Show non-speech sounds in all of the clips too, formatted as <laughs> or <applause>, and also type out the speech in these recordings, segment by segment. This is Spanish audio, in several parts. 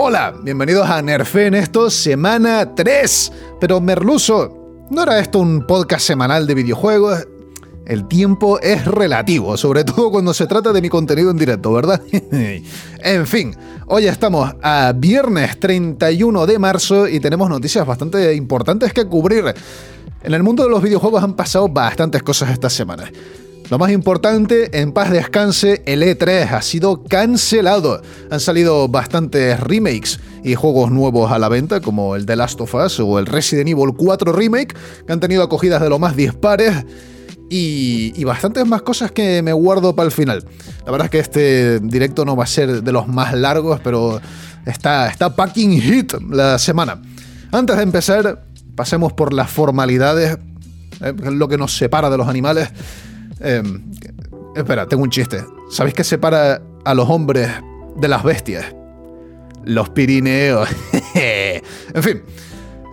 Hola, bienvenidos a Nerfe en esto, semana 3. Pero Merluzo, ¿no era esto un podcast semanal de videojuegos? El tiempo es relativo, sobre todo cuando se trata de mi contenido en directo, ¿verdad? <laughs> en fin, hoy estamos a viernes 31 de marzo y tenemos noticias bastante importantes que cubrir. En el mundo de los videojuegos han pasado bastantes cosas esta semana. Lo más importante, en paz descanse, el E3 ha sido cancelado. Han salido bastantes remakes y juegos nuevos a la venta, como el The Last of Us o el Resident Evil 4 Remake, que han tenido acogidas de lo más dispares. Y, bastantes más cosas que me guardo para el final. La verdad es que este directo no va a ser de los más largos, pero está, está packing hit la semana. Antes de empezar, pasemos por las formalidades, eh, lo que nos separa de los animales. Em, espera, tengo un chiste. ¿Sabéis qué separa a los hombres de las bestias? Los Pirineos. <laughs> en fin,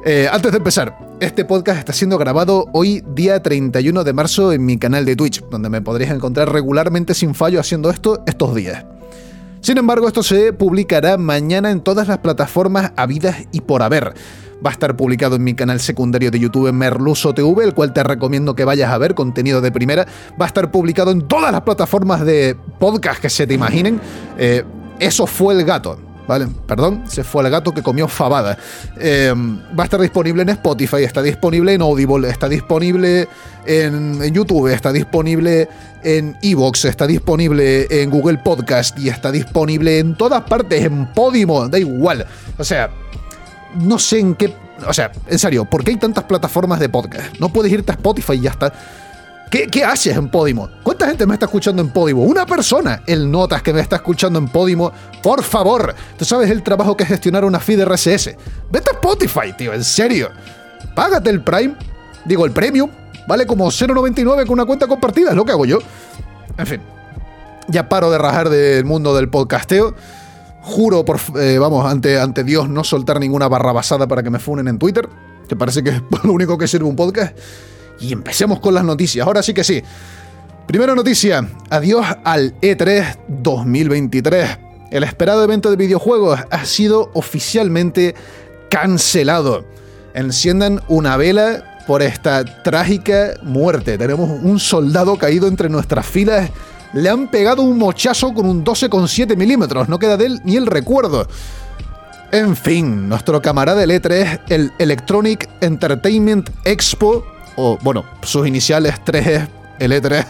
eh, antes de empezar, este podcast está siendo grabado hoy, día 31 de marzo, en mi canal de Twitch, donde me podréis encontrar regularmente sin fallo haciendo esto estos días. Sin embargo, esto se publicará mañana en todas las plataformas habidas y por haber. Va a estar publicado en mi canal secundario de YouTube Merluso TV, el cual te recomiendo que vayas a ver, contenido de primera. Va a estar publicado en todas las plataformas de podcast que se te imaginen. Eh, eso fue el gato. ¿Vale? Perdón, se fue el gato que comió fabada. Eh, va a estar disponible en Spotify, está disponible en Audible, está disponible en, YouTube, está disponible en Evox, está disponible en Google Podcast y está disponible en todas partes, en Podimo, da igual. O sea, no sé en qué. O sea, en serio, ¿por qué hay tantas plataformas de podcast? No puedes irte a Spotify y ya está. ¿Qué, ¿Qué, haces en Podimo? ¿Cuánta gente me está escuchando en Podimo? Una persona. El notas que me está escuchando en Podimo. Por favor. Tú sabes el trabajo que es gestionar una feed RSS. Vete a Spotify, tío. En serio. Págate el Prime. Digo, el Premium. Vale como 0.99 con una cuenta compartida. Es lo que hago yo. En fin. Ya paro de rajar del mundo del podcasteo. Juro, por, eh, vamos, ante, ante Dios, no soltar ninguna barra basada para que me funen en Twitter, que parece que es <laughs> lo único que sirve un podcast. Y empecemos con las noticias. Ahora sí que sí. Primera noticia. Adiós al E3 2023. El esperado evento de videojuegos ha sido oficialmente cancelado. Enciendan una vela por esta trágica muerte. Tenemos un soldado caído entre nuestras filas le han pegado un mochazo con un 12,7 milímetros, no queda de él ni el recuerdo. En fin, nuestro camarada del E3, el Electronic Entertainment Expo, o bueno, sus iniciales 3 el E3,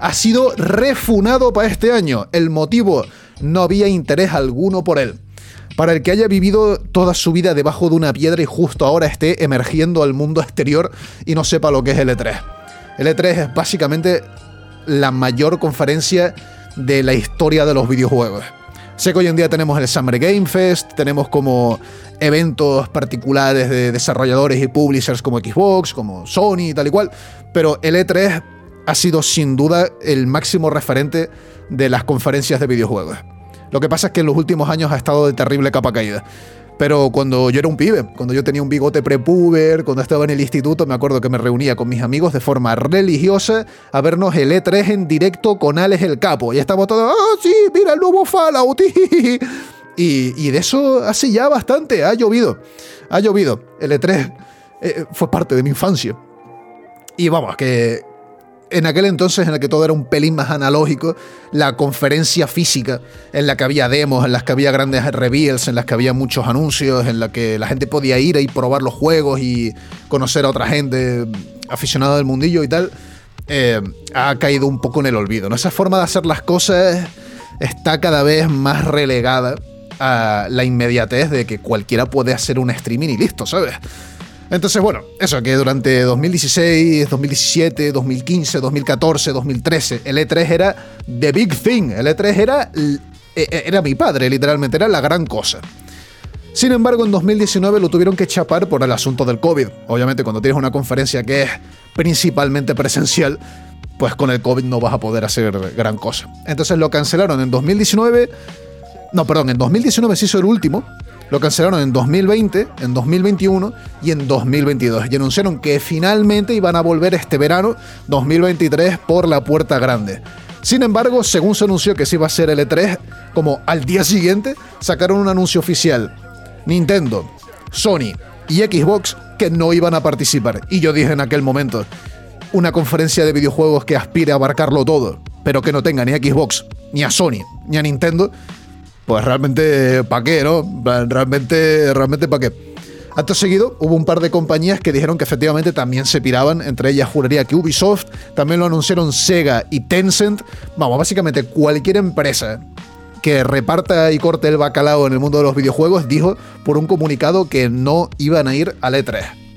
ha sido refunado para este año. El motivo, no había interés alguno por él. Para el que haya vivido toda su vida debajo de una piedra y justo ahora esté emergiendo al mundo exterior y no sepa lo que es el E3. El E3 es básicamente la mayor conferencia de la historia de los videojuegos. Sé que hoy en día tenemos el Summer Game Fest, tenemos como eventos particulares de desarrolladores y publishers como Xbox, como Sony y tal y cual, pero el E3 ha sido sin duda el máximo referente de las conferencias de videojuegos. Lo que pasa es que en los últimos años ha estado de terrible capa caída. Pero cuando yo era un pibe, cuando yo tenía un bigote prepuber, cuando estaba en el instituto, me acuerdo que me reunía con mis amigos de forma religiosa a vernos el E3 en directo con Alex el Capo. Y estamos todos, ¡ah, sí! ¡Mira el nuevo Fallout! <laughs> y, y de eso hace ya bastante, ha llovido. Ha llovido. El E3 eh, fue parte de mi infancia. Y vamos, que, en aquel entonces en el que todo era un pelín más analógico, la conferencia física, en la que había demos, en las que había grandes reveals, en las que había muchos anuncios, en la que la gente podía ir y probar los juegos y conocer a otra gente aficionada del mundillo y tal, eh, ha caído un poco en el olvido. ¿no? Esa forma de hacer las cosas está cada vez más relegada a la inmediatez de que cualquiera puede hacer un streaming y listo, ¿sabes? Entonces, bueno, eso, que durante 2016, 2017, 2015, 2014, 2013, el E3 era the big thing. El E3 era, e, e, era mi padre, literalmente, era la gran cosa. Sin embargo, en 2019 lo tuvieron que chapar por el asunto del COVID. Obviamente, cuando tienes una conferencia que es principalmente presencial, pues con el COVID no vas a poder hacer gran cosa. Entonces lo cancelaron en 2019. No, perdón, en 2019 se hizo el último, lo cancelaron en 2020, en 2021 y en 2022. Y anunciaron que finalmente iban a volver este verano 2023 por la puerta grande. Sin embargo, según se anunció que se iba a ser el E3, como al día siguiente, sacaron un anuncio oficial. Nintendo, Sony y Xbox que no iban a participar. Y yo dije en aquel momento, una conferencia de videojuegos que aspire a abarcarlo todo, pero que no tenga ni a Xbox, ni a Sony, ni a Nintendo, pues realmente, ¿para qué, no? Realmente, realmente, ¿para qué? Acto seguido, hubo un par de compañías que dijeron que efectivamente también se piraban, entre ellas juraría que Ubisoft, también lo anunciaron Sega y Tencent, vamos, básicamente cualquier empresa que reparta y corte el bacalao en el mundo de los videojuegos dijo por un comunicado que no iban a ir al E3.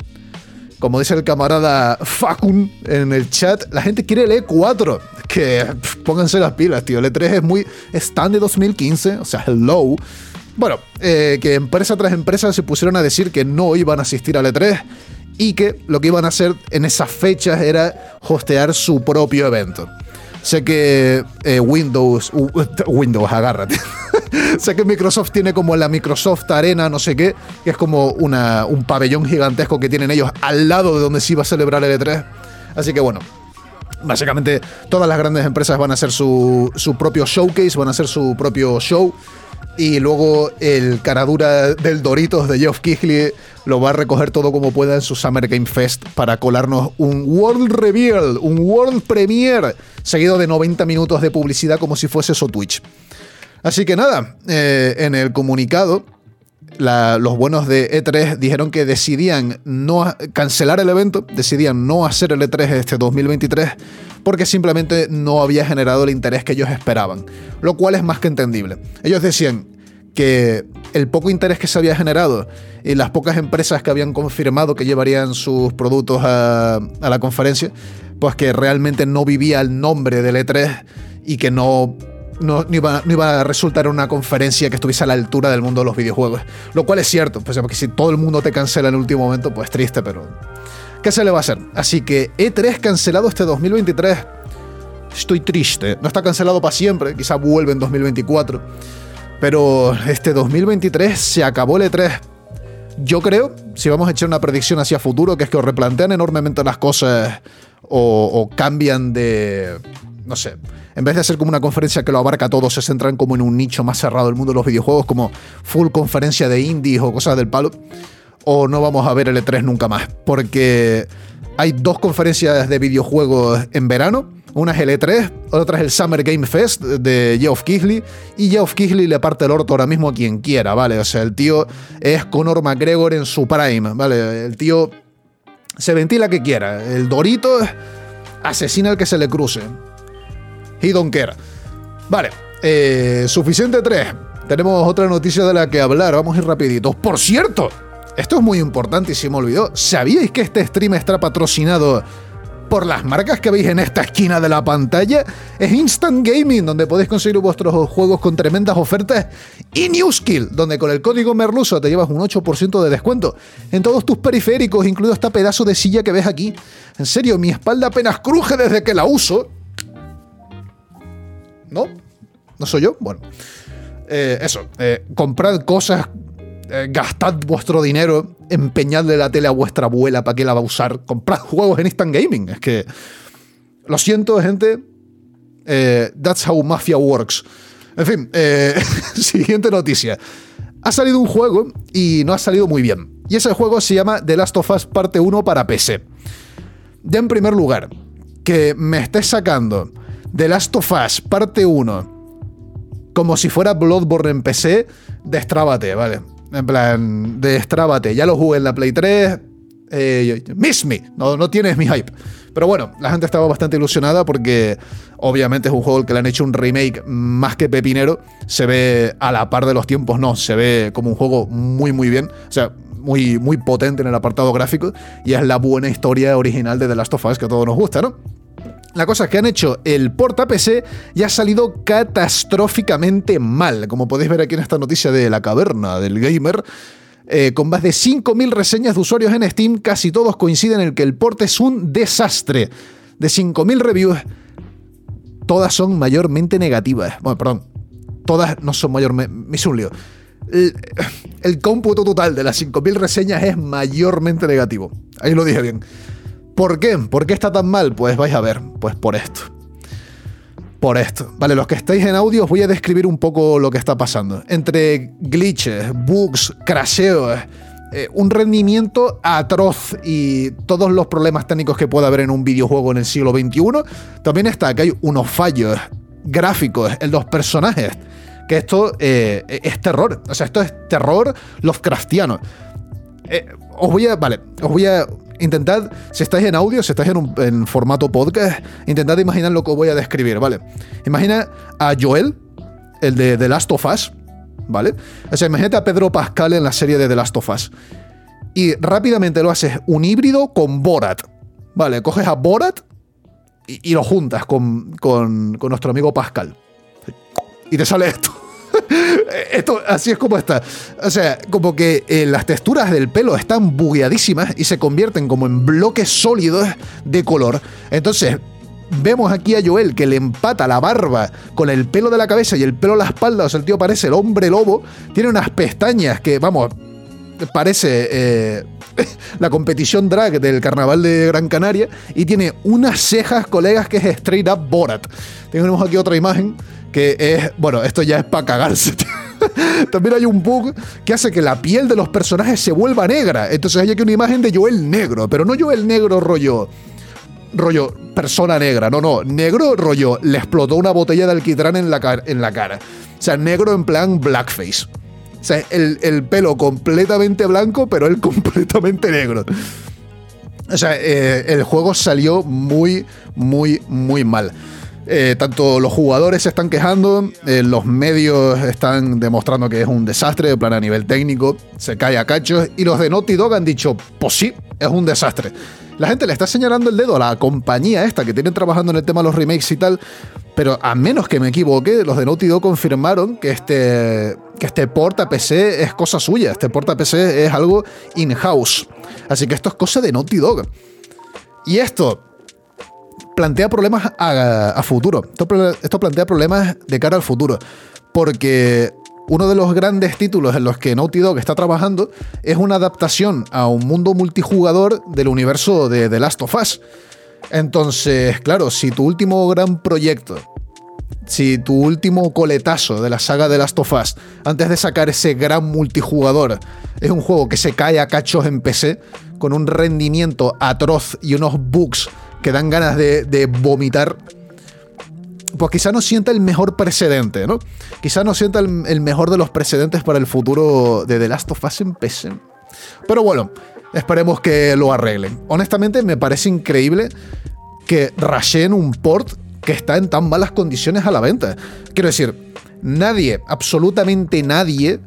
Como dice el camarada Facun en el chat, la gente quiere el E4. Que pónganse las pilas, tío. El E3 es muy. Stand de 2015, o sea, hello. Bueno, eh, que empresa tras empresa se pusieron a decir que no iban a asistir al E3 y que lo que iban a hacer en esas fechas era hostear su propio evento. Sé que eh, Windows. <laughs> Windows, agárrate. <laughs> sé que Microsoft tiene como la Microsoft Arena, no sé qué, que es como una, un pabellón gigantesco que tienen ellos al lado de donde se iba a celebrar el E3. Así que bueno, básicamente todas las grandes empresas van a hacer su, su propio showcase, van a hacer su propio show y luego el caradura del Doritos de Geoff Keighley lo va a recoger todo como pueda en su Summer Game Fest para colarnos un World Reveal, un World Premiere, seguido de 90 minutos de publicidad como si fuese su Twitch. Así que nada, eh, en el comunicado, los buenos de E3 dijeron que decidían no cancelar el evento, decidían no hacer el E3 este 2023 porque simplemente no había generado el interés que ellos esperaban, lo cual es más que entendible. Ellos decían que el poco interés que se había generado y las pocas empresas que habían confirmado que llevarían sus productos a, la conferencia, pues que realmente no vivía el nombre del E3 y que no no, iba, no, iba, a resultar una conferencia que estuviese a la altura del mundo de los videojuegos. Lo cual es cierto, pues, porque si todo el mundo te cancela en el último momento, pues triste, pero ¿Qué se le va a hacer? Así que E3 cancelado este 2023. Estoy triste. No está cancelado para siempre, quizá vuelve en 2024. Pero este 2023 se acabó el E3. Yo creo, si vamos a echar una predicción hacia futuro, que es que replantean enormemente las cosas o cambian de. No sé. En vez de ser como una conferencia que lo abarca todo, se centran como en un nicho más cerrado del mundo de los videojuegos, como full conferencia de indies o cosas del palo o no vamos a ver el E3 nunca más. Porque hay dos conferencias de videojuegos en verano. Una es el E3, otra es el Summer Game Fest de Geoff Keighley. Y Geoff Keighley le parte el orto ahora mismo a quien quiera, ¿vale? O sea, el tío es Conor McGregor en su prime, ¿vale? El tío se ventila que quiera. El Dorito asesina al que se le cruce. He don't care. Vale, eh, suficiente 3. Tenemos otra noticia de la que hablar. Vamos a ir rapiditos. Por cierto, esto es muy importante y se me olvidó. ¿Sabíais que este stream está patrocinado por las marcas que veis en esta esquina de la pantalla? Es Instant Gaming, donde podéis conseguir vuestros juegos con tremendas ofertas. Y Newskill, donde con el código Merluso te llevas un 8% de descuento en todos tus periféricos, incluido este pedazo de silla que ves aquí. En serio, mi espalda apenas cruje desde que la uso. ¿No? ¿No soy yo? Bueno. Eh, eso, eh, comprad cosas eh, gastad vuestro dinero, empeñadle la tele a vuestra abuela para que la va a usar, comprad juegos en Instant Gaming. Es que, lo siento, gente, eh, that's how mafia works. En fin, <laughs> siguiente noticia. Ha salido un juego y no ha salido muy bien. Y ese juego se llama The Last of Us Parte 1 para PC. Ya en primer lugar, que me estés sacando The Last of Us Parte 1 como si fuera Bloodborne en PC, destrábate, ¿vale? En plan, destrábate. Ya lo jugué en la Play 3. Eh, miss me. No, no tienes mi hype. Pero bueno, la gente estaba bastante ilusionada porque obviamente es un juego que le han hecho un remake más que pepinero. Se ve a la par de los tiempos, no. Se ve como un juego muy, muy bien. O sea, muy, muy potente en el apartado gráfico. Y es la buena historia original de The Last of Us que a todos nos gusta, ¿no? La cosa es que han hecho el porta PC y ha salido catastróficamente mal, como podéis ver aquí en esta noticia de la caverna del gamer. Eh, con más de 5.000 reseñas de usuarios en Steam, casi todos coinciden en que el port es un desastre. De 5.000 reviews, todas son mayormente negativas. Bueno, perdón, todas no son mayormente... Me un lío. El, el cómputo total de las 5.000 reseñas es mayormente negativo. Ahí lo dije bien. ¿Por qué? ¿Por qué está tan mal? Pues vais a ver, pues por esto. por esto. Vale, los que estáis en audio os voy a describir un poco lo que está pasando. Entre glitches, bugs, crasheos, eh, un rendimiento atroz y todos los problemas técnicos que pueda haber en un videojuego en el siglo XXI, también está que hay unos fallos gráficos en los personajes, que esto eh, es terror. O sea, esto es terror Lovecraftiano. Eh, os voy a. Vale, os voy a. Intentad, si estáis en audio, si estáis en, un, formato podcast, intentad imaginar lo que os voy a describir, ¿vale? Imagina a Joel, el de The Last of Us, ¿vale? O sea, imagínate a Pedro Pascal en la serie de The Last of Us. Y rápidamente lo haces un híbrido con Borat. ¿Vale? Coges a Borat y, lo juntas con, con, con nuestro amigo Pascal. Y te sale esto. <laughs> Esto, así es como está. O sea, como que eh, las texturas del pelo están bugueadísimas y se convierten como en bloques sólidos de color. Entonces, vemos aquí a Joel que le empata la barba con el pelo de la cabeza y el pelo a la espalda. O sea, el tío parece el hombre lobo. Tiene unas pestañas que, vamos, parece eh, <laughs> la competición drag del carnaval de Gran Canaria. Y tiene unas cejas, colegas, que es straight up Borat. Tenemos aquí otra imagen que es, bueno, esto ya es para cagarse. <laughs> También hay un bug que hace que la piel de los personajes se vuelva negra. Entonces hay aquí una imagen de Joel negro, pero no Joel negro rollo rollo persona negra, no, no, negro rollo le explotó una botella de alquitrán en la, en la cara. O sea, negro en plan blackface. O sea, el, el pelo completamente blanco, pero él <laughs> completamente negro. O sea, eh, el juego salió muy, muy, muy mal. Eh, tanto los jugadores se están quejando, eh, los medios están demostrando que es un desastre, de plan a nivel técnico, se cae a cachos, y los de Naughty Dog han dicho, pues sí, es un desastre. La gente le está señalando el dedo a la compañía esta que tienen trabajando en el tema de los remakes y tal, pero a menos que me equivoque, los de Naughty Dog confirmaron que este, que este port a PC es cosa suya, este port a PC es algo in-house. Así que esto es cosa de Naughty Dog. Y esto, plantea problemas a, futuro. Esto, plantea problemas de cara al futuro. Porque uno de los grandes títulos en los que Naughty Dog está trabajando es una adaptación a un mundo multijugador del universo de The Last of Us. Entonces, claro, si tu último gran proyecto, si tu último coletazo de la saga de Last of Us, antes de sacar ese gran multijugador, es un juego que se cae a cachos en PC, con un rendimiento atroz y unos bugs que dan ganas de, vomitar, pues quizá no sienta el mejor precedente, ¿no? Quizá no sienta el, mejor de los precedentes para el futuro de The Last of Us en PC. Pero bueno, esperemos que lo arreglen. Honestamente, me parece increíble que rashen un port que está en tan malas condiciones a la venta. Quiero decir, nadie, absolutamente nadie,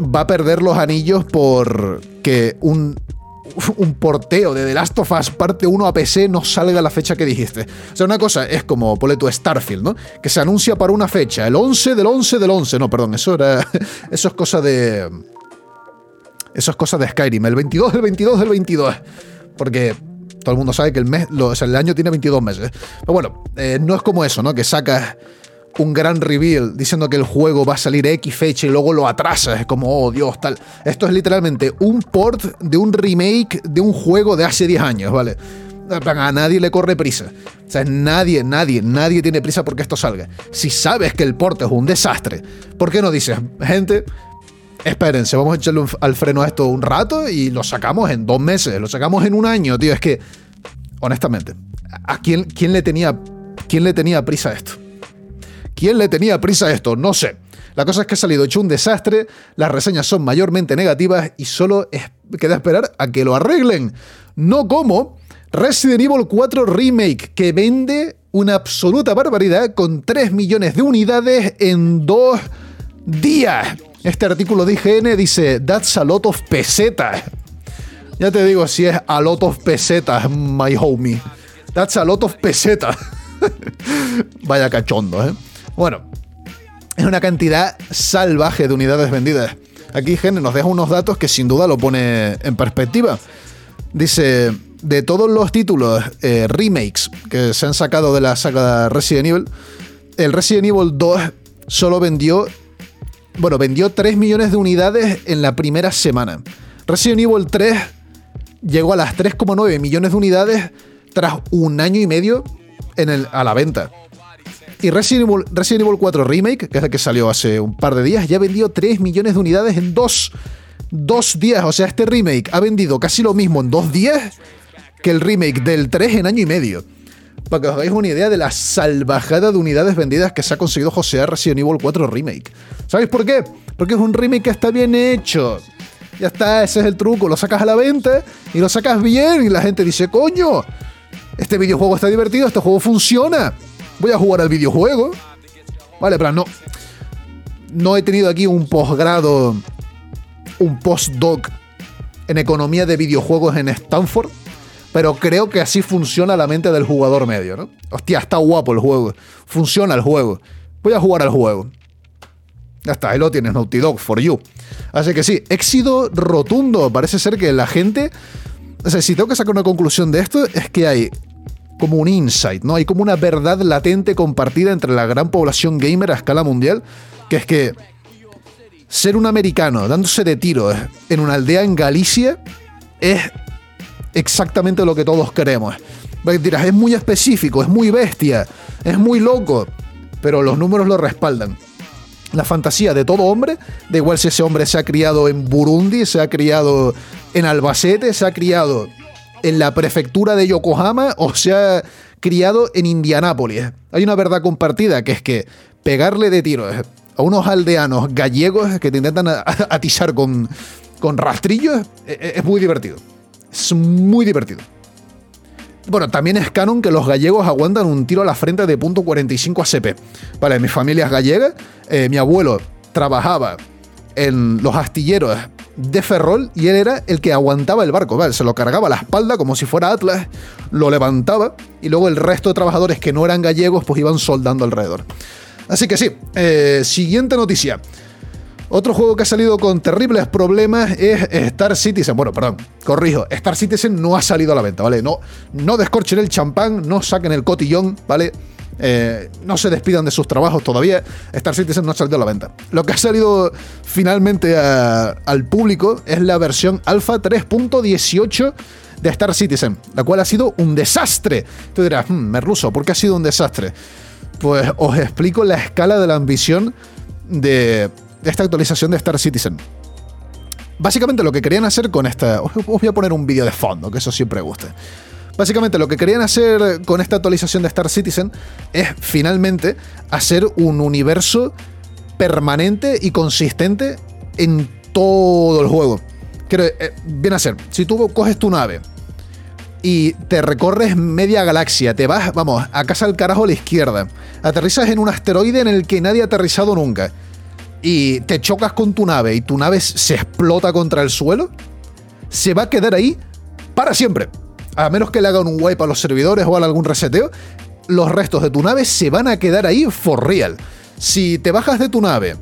va a perder los anillos por que un <laughs> un porteo de The Last of Us parte 1 a PC no salga la fecha que dijiste. O sea, una cosa es como, ponle tu Starfield, ¿no? Que se anuncia para una fecha, el 11 del 11 del 11. No, perdón, eso era. <laughs> Eso es cosa de. Eso es cosa de Skyrim, el 22 del 22 del 22. Porque todo el mundo sabe que el, mes, o sea, el año tiene 22 meses. Pero bueno, eh, no es como eso, ¿no? Que sacas un gran reveal diciendo que el juego va a salir X fecha y luego lo atrasas. Es como, oh Dios, tal. Esto es literalmente un port de un remake de un juego de hace 10 años, ¿vale? A nadie le corre prisa. O sea, nadie, nadie, nadie tiene prisa porque esto salga. Si sabes que el port es un desastre, ¿por qué no dices, gente, espérense, vamos a echarle al freno a esto un rato y lo sacamos en dos meses, lo sacamos en un año, tío? Es que, honestamente, ¿a quién, quién, le, tenía, quién le tenía prisa a esto? ¿Quién le tenía prisa a esto? No sé. La cosa es que ha salido hecho un desastre, las reseñas son mayormente negativas y solo queda esperar a que lo arreglen. No como Resident Evil 4 Remake, que vende una absoluta barbaridad con 3 millones de unidades en dos días. Este artículo de IGN dice, that's a lot of pesetas. Ya te digo si es a lot of pesetas, my homie. That's a lot of pesetas. <laughs> Vaya cachondo, ¿eh? Bueno, es una cantidad salvaje de unidades vendidas. Aquí Gen nos deja unos datos que sin duda lo pone en perspectiva. Dice, de todos los títulos eh, remakes que se han sacado de la saga Resident Evil, el Resident Evil 2 solo vendió, bueno, vendió 3 millones de unidades en la primera semana. Resident Evil 3 llegó a las 3,9 millones de unidades tras un año y medio a la venta. Y Resident Evil, Resident Evil 4 Remake, que es el que salió hace un par de días, ya vendió 3 millones de unidades en dos, dos días. O sea, este remake ha vendido casi lo mismo en dos días que el remake del 3 en año y medio. Para que os hagáis una idea de la salvajada de unidades vendidas que se ha conseguido josear Resident Evil 4 Remake. ¿Sabéis por qué? Porque es un remake que está bien hecho. Ya está, ese es el truco. Lo sacas a la venta y lo sacas bien y la gente dice, coño, este videojuego está divertido, este juego funciona. Voy a jugar al videojuego. Vale, pero no. No he tenido aquí un posgrado, un postdoc en economía de videojuegos en Stanford. Pero creo que así funciona la mente del jugador medio, ¿no? Hostia, está guapo el juego. Funciona el juego. Voy a jugar al juego. Ya está, ahí lo tienes, Naughty Dog, for you. Así que sí, éxito rotundo. Parece ser que la gente. O sea, si tengo que sacar una conclusión de esto, es que hay como un insight, ¿no? Hay como una verdad latente compartida entre la gran población gamer a escala mundial, que es que ser un americano dándose de tiros en una aldea en Galicia es exactamente lo que todos queremos. Dirás, es muy específico, es muy bestia, es muy loco, pero los números lo respaldan. La fantasía de todo hombre, da igual si ese hombre se ha criado en Burundi, se ha criado en Albacete, se ha criado en la prefectura de Yokohama o se ha criado en Indianápolis. Hay una verdad compartida que es que pegarle de tiros a unos aldeanos gallegos que te intentan atizar con, con rastrillos e, e, es muy divertido. Es muy divertido. Bueno, también es canon que los gallegos aguantan un tiro a la frente de punto .45 ACP. Vale, mi familia es gallega, eh, mi abuelo trabajaba en los astilleros de Ferrol y él era el que aguantaba el barco, ¿vale? Se lo cargaba a la espalda como si fuera Atlas, lo levantaba y luego el resto de trabajadores que no eran gallegos pues iban soldando alrededor. Así que sí, eh, siguiente noticia. Otro juego que ha salido con terribles problemas es Star Citizen. Bueno, perdón, corrijo. Star Citizen no ha salido a la venta, ¿vale? No, no descorchen el champán, no saquen el cotillón, ¿vale? Eh, no se despidan de sus trabajos todavía. Star Citizen no ha salido a la venta. Lo que ha salido finalmente al público es la versión Alpha 3.18 de Star Citizen, la cual ha sido un desastre. Tú dirás, hmm, me ruso, ¿por qué ha sido un desastre? Pues os explico la escala de la ambición de esta actualización de Star Citizen. Básicamente lo que querían hacer con esta... Os voy a poner un vídeo de fondo, que eso siempre gusta. Básicamente lo que querían hacer con esta actualización de Star Citizen es finalmente hacer un universo permanente y consistente en todo el juego. Quiero, eh, bien hacer, si tú coges tu nave y te recorres media galaxia, te vas, vamos, a casa al carajo a la izquierda, aterrizas en un asteroide en el que nadie ha aterrizado nunca, y te chocas con tu nave y tu nave se explota contra el suelo, se va a quedar ahí para siempre. A menos que le hagan un wipe a los servidores o algún reseteo, los restos de tu nave se van a quedar ahí for real. Si te bajas de tu nave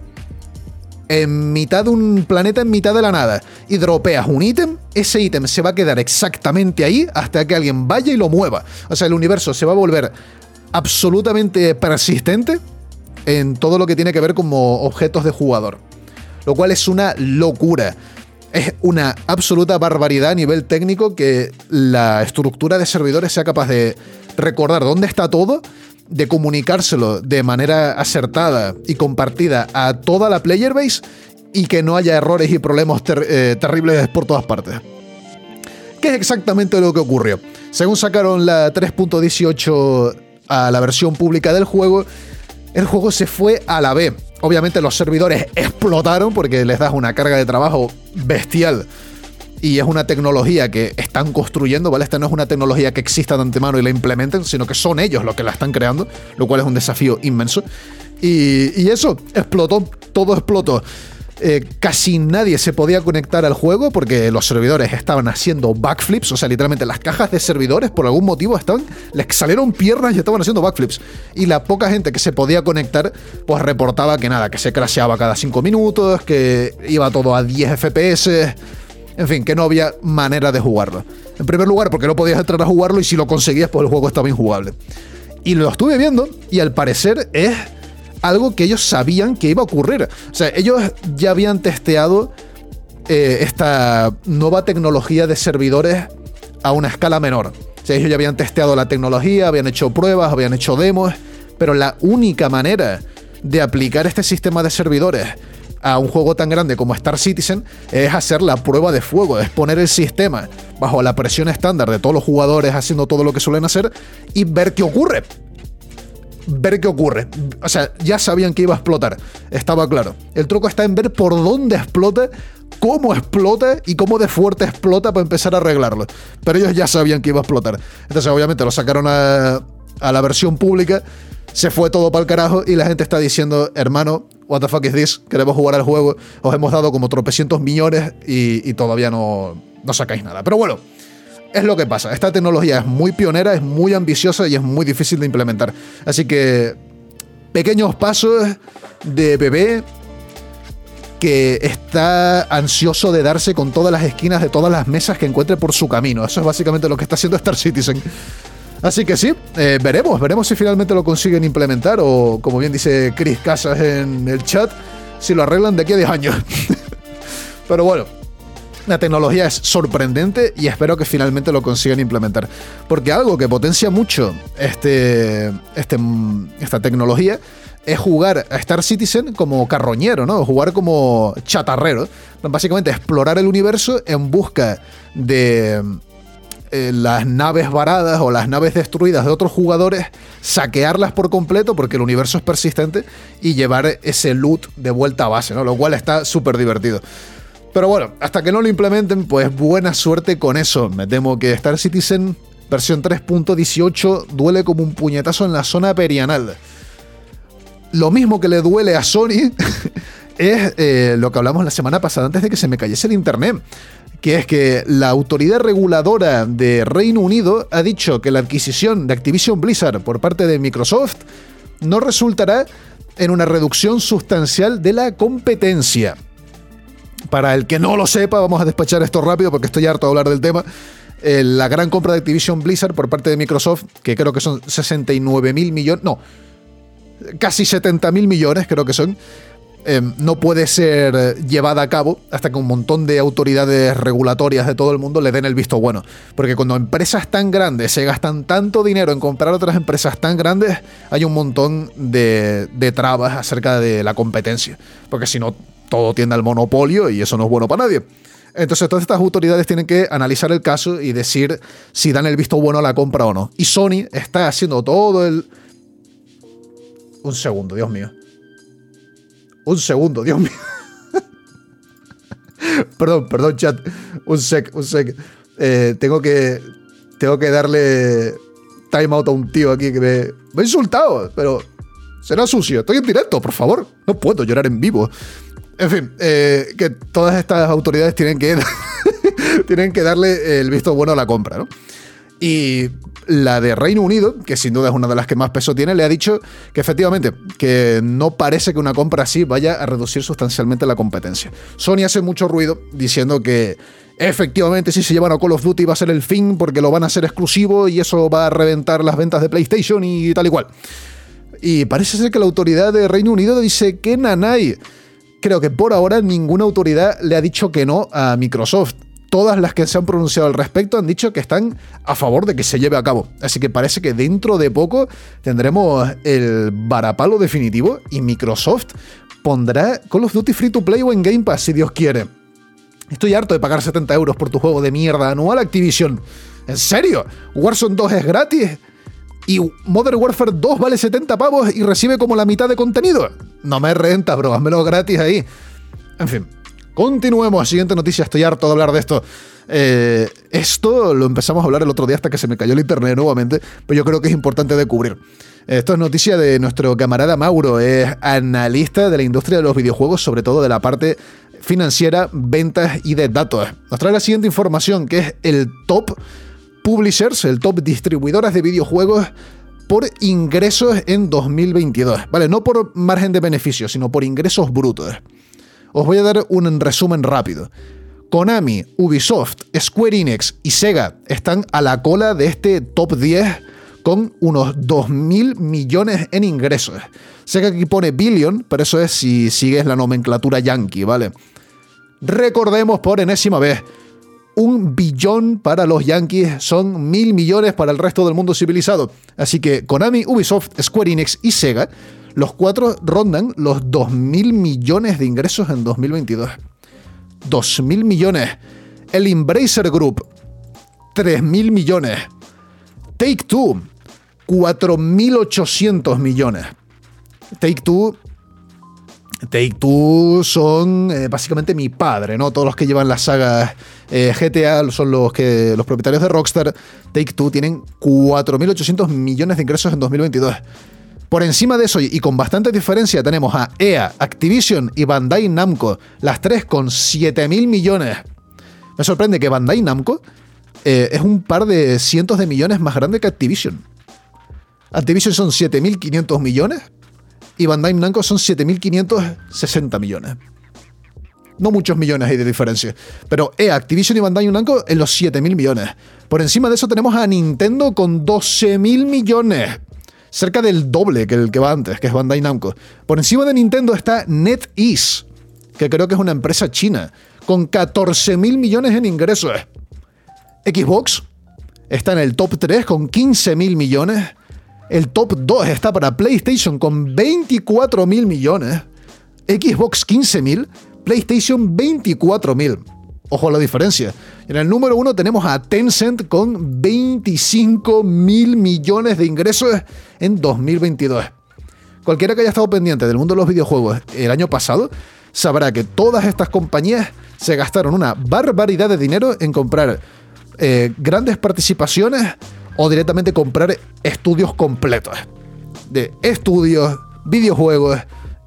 en mitad de un planeta en mitad de la nada y dropeas un ítem, ese ítem se va a quedar exactamente ahí hasta que alguien vaya y lo mueva. O sea, el universo se va a volver absolutamente persistente en todo lo que tiene que ver como objetos de jugador. Lo cual es una locura. Es una absoluta barbaridad a nivel técnico que la estructura de servidores sea capaz de recordar dónde está todo, de comunicárselo de manera acertada y compartida a toda la player base y que no haya errores y problemas eh, terribles por todas partes. ¿Qué es exactamente lo que ocurrió? Según sacaron la 3.18 a la versión pública del juego, el juego se fue a la B. Obviamente los servidores <laughs> explotaron porque les das una carga de trabajo bestial. Y es una tecnología que están construyendo, ¿vale? Esta no es una tecnología que exista de antemano y la implementen, sino que son ellos los que la están creando, lo cual es un desafío inmenso. Y, y eso, explotó, todo explotó. Eh, casi nadie se podía conectar al juego porque los servidores estaban haciendo backflips, o sea, literalmente las cajas de servidores por algún motivo estaban, les salieron piernas y estaban haciendo backflips. Y la poca gente que se podía conectar, pues reportaba que nada, que se crasheaba cada 5 minutos, que iba todo a 10 FPS, en fin, que no había manera de jugarlo. En primer lugar, porque no podías entrar a jugarlo y si lo conseguías, pues el juego estaba injugable. Y lo estuve viendo y al parecer es algo que ellos sabían que iba a ocurrir. O sea, ellos ya habían testeado eh, esta nueva tecnología de servidores a una escala menor. O sea, ellos ya habían testeado la tecnología, habían hecho pruebas, habían hecho demos, Pero la única manera de aplicar este sistema de servidores a un juego tan grande como Star Citizen es hacer la prueba de fuego, es poner el sistema bajo la presión estándar de todos los jugadores haciendo todo lo que suelen hacer y ver qué ocurre. Ver qué ocurre. O sea, ya sabían que iba a explotar, estaba claro. El truco está en ver por dónde explota, cómo explota y cómo de fuerte explota para empezar a arreglarlo. Pero ellos ya sabían que iba a explotar. Entonces, obviamente, lo sacaron a, la versión pública se fue todo para el carajo y la gente está diciendo, hermano, what the fuck is this? Queremos jugar al juego, os hemos dado como tropecientos millones y, todavía no, no sacáis nada. Pero bueno, es lo que pasa. Esta tecnología es muy pionera, es muy ambiciosa y es muy difícil de implementar. Así que pequeños pasos de bebé que está ansioso de darse con todas las esquinas de todas las mesas que encuentre por su camino. Eso es básicamente lo que está haciendo Star Citizen. Así que sí, eh, veremos, veremos si finalmente lo consiguen implementar o, como bien dice Chris Casas en el chat, si lo arreglan de aquí a 10 años. <laughs> Pero bueno, la tecnología es sorprendente y espero que finalmente lo consigan implementar. Porque algo que potencia mucho este, este, esta tecnología es jugar a Star Citizen como carroñero, ¿no? Jugar como chatarrero. Básicamente explorar el universo en busca de eh, las naves varadas o las naves destruidas de otros jugadores, saquearlas por completo porque el universo es persistente y llevar ese loot de vuelta a base, ¿no? Lo cual está súper divertido. Pero bueno, hasta que no lo implementen, pues buena suerte con eso. Me temo que Star Citizen versión 3.18 duele como un puñetazo en la zona perianal. Lo mismo que le duele a Sony <laughs> es eh, lo que hablamos la semana pasada antes de que se me cayese el internet que es que la autoridad reguladora de Reino Unido ha dicho que la adquisición de Activision Blizzard por parte de Microsoft no resultará en una reducción sustancial de la competencia. Para el que no lo sepa, vamos a despachar esto rápido porque estoy harto de hablar del tema. Eh, la gran compra de Activision Blizzard por parte de Microsoft, que creo que son 69 mil millones, no, casi 70 mil millones creo que son, Em, no puede ser llevada a cabo hasta que un montón de autoridades regulatorias de todo el mundo le den el visto bueno. Porque cuando empresas tan grandes se gastan tanto dinero en comprar otras empresas tan grandes, hay un montón de, de trabas acerca de la competencia. Porque si no, todo tiende al monopolio y eso no es bueno para nadie. Entonces todas estas autoridades tienen que analizar el caso y decir si dan el visto bueno a la compra o no. Y Sony está haciendo todo el... Un segundo, Dios mío. Un segundo, Dios mío. <laughs> perdón, perdón, chat. Un sec, un sec. Eh, tengo que. Tengo que darle time out a un tío aquí que me, me ha insultado, pero será sucio. Estoy en directo, por favor. No puedo llorar en vivo. En fin, eh, que todas estas autoridades tienen que, <laughs> tienen que darle el visto bueno a la compra, ¿no? Y la de Reino Unido, que sin duda es una de las que más peso tiene, le ha dicho que efectivamente, que no parece que una compra así vaya a reducir sustancialmente la competencia. Sony hace mucho ruido diciendo que efectivamente si se llevan a Call of Duty va a ser el fin porque lo van a hacer exclusivo y eso va a reventar las ventas de PlayStation y tal y cual. Y parece ser que la autoridad de Reino Unido dice que nanay. Creo que por ahora ninguna autoridad le ha dicho que no a Microsoft todas las que se han pronunciado al respecto han dicho que están a favor de que se lleve a cabo. Así que parece que dentro de poco tendremos el varapalo definitivo y Microsoft pondrá Call of Duty Free to Play o en Game Pass si Dios quiere. Estoy harto de pagar 70 euros por tu juego de mierda anual Activision. ¿En serio? ¿Warzone 2 es gratis? ¿Y Modern Warfare 2 vale 70 pavos y recibe como la mitad de contenido? No me renta, bro, házmelo gratis ahí. En fin, Continuemos, siguiente noticia, estoy harto de hablar de esto. Eh, esto lo empezamos a hablar el otro día hasta que se me cayó el internet nuevamente, pero yo creo que es importante de cubrir. Esto es noticia de nuestro camarada Mauro, es analista de la industria de los videojuegos, sobre todo de la parte financiera, ventas y de datos. Nos trae la siguiente información, que es el top publishers, el top distribuidores de videojuegos por ingresos en 2022. Vale, no por margen de beneficios, sino por ingresos brutos. Os voy a dar un resumen rápido. Konami, Ubisoft, Square Enix y Sega están a la cola de este top 10 con unos 2.000 millones en ingresos. Sega aquí pone billion, pero eso es si sigues la nomenclatura yankee, ¿vale? Recordemos por enésima vez, un billón para los Yankees, son mil millones para el resto del mundo civilizado. Así que Konami, Ubisoft, Square Enix y Sega, los cuatro rondan los 2 mil millones de ingresos en 2022. 2 mil millones. El Embracer Group, 3 mil millones. Take Two, 4.800 millones. Take Two Take Two son eh, básicamente mi padre, ¿no? Todos los que llevan las sagas eh, GTA son los, que, los propietarios de Rockstar. Take Two tienen 4.800 millones de ingresos en 2022. Por encima de eso, y con bastante diferencia, tenemos a EA, Activision y Bandai Namco, las tres con 7.000 millones. Me sorprende que Bandai Namco eh, es un par de cientos de millones más grande que Activision. Activision son 7.500 millones y Bandai Namco son 7.560 millones. No muchos millones hay de diferencia. Pero eh, Activision y Bandai Namco en los 7.000 millones. Por encima de eso tenemos a Nintendo con 12.000 millones. Cerca del doble que el que va antes, que es Bandai Namco. Por encima de Nintendo está NetEase, que creo que es una empresa china, con 14.000 millones en ingresos. Xbox está en el top 3 con 15.000 millones. El top 2 está para PlayStation con 24 mil millones. Xbox 15 mil. PlayStation 24 mil. Ojo a la diferencia. En el número 1 tenemos a Tencent con 25 mil millones de ingresos en 2022. Cualquiera que haya estado pendiente del mundo de los videojuegos el año pasado sabrá que todas estas compañías se gastaron una barbaridad de dinero en comprar eh, grandes participaciones o directamente comprar estudios completos. De estudios, videojuegos,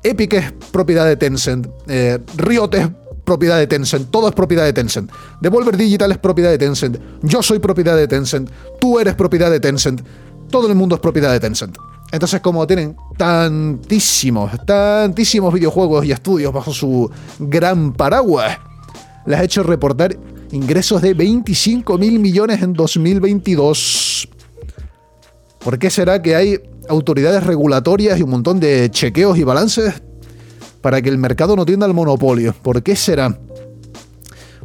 Epic es propiedad de Tencent, eh, Riot es propiedad de Tencent, todo es propiedad de Tencent. Devolver Digital es propiedad de Tencent, yo soy propiedad de Tencent, tú eres propiedad de Tencent, todo el mundo es propiedad de Tencent. Entonces, como tienen tantísimos, tantísimos videojuegos y estudios bajo su gran paraguas, les ha hecho reportar ingresos de 25 mil millones en 2022. ¿Por qué será que hay autoridades regulatorias y un montón de chequeos y balances para que el mercado no tienda al monopolio? ¿Por qué será?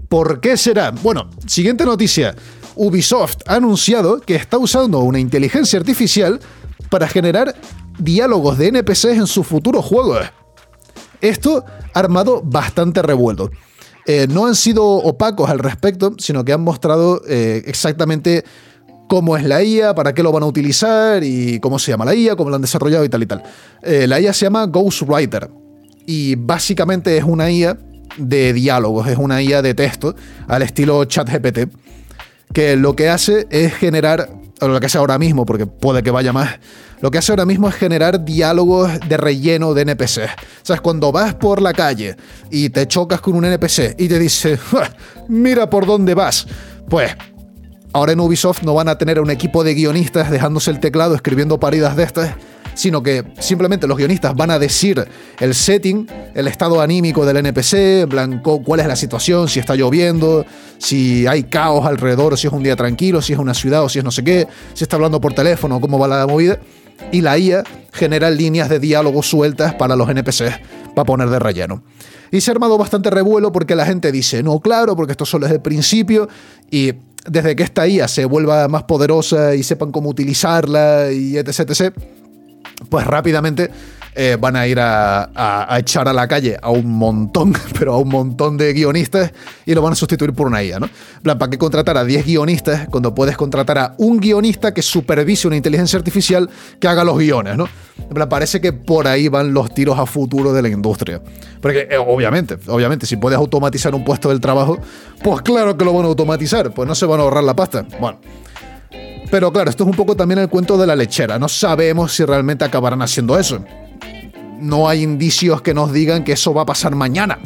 ¿Por qué será? Bueno, siguiente noticia. Ubisoft ha anunciado que está usando una inteligencia artificial para generar diálogos de NPCs en sus futuros juegos. Esto armado bastante revuelto. Eh, no han sido opacos al respecto, sino que han mostrado eh, exactamente cómo es la IA, para qué lo van a utilizar y cómo se llama la IA, cómo lo han desarrollado y tal y tal. Eh, la IA se llama Ghostwriter y básicamente es una IA de diálogos, es una IA de texto al estilo ChatGPT, que lo que hace es generar, lo que hace ahora mismo, porque puede que vaya más, lo que hace ahora mismo es generar diálogos de relleno de NPCs. O sea, cuando vas por la calle y te chocas con un NPC y te dice, mira por dónde vas, pues ahora en Ubisoft no van a tener un equipo de guionistas dejándose el teclado escribiendo paridas de estas sino que simplemente los guionistas van a decir el setting, el estado anímico del NPC, blanco, cuál es la situación, si está lloviendo, si hay caos alrededor, si es un día tranquilo, si es una ciudad o si es no sé qué, si está hablando por teléfono, cómo va la movida y la IA genera líneas de diálogo sueltas para los NPCs para poner de relleno. Y se ha armado bastante revuelo porque la gente dice, no, claro, porque esto solo es el principio y desde que esta IA se vuelva más poderosa y sepan cómo utilizarla y etc, etc, pues rápidamente eh, van a ir a, echar a la calle a un montón, <laughs> pero a un montón de guionistas y lo van a sustituir por una IA, ¿no? plan, ¿para qué contratar a 10 guionistas cuando puedes contratar a un guionista que supervise una inteligencia artificial que haga los guiones, ¿no? plan, parece que por ahí van los tiros a futuro de la industria. Porque eh, obviamente, obviamente, si puedes automatizar un puesto del trabajo, pues claro que lo van a automatizar, pues no se van a ahorrar la pasta. Bueno. Pero claro, esto es un poco también el cuento de la lechera. No sabemos si realmente acabarán haciendo eso no hay indicios que nos digan que eso va a pasar mañana.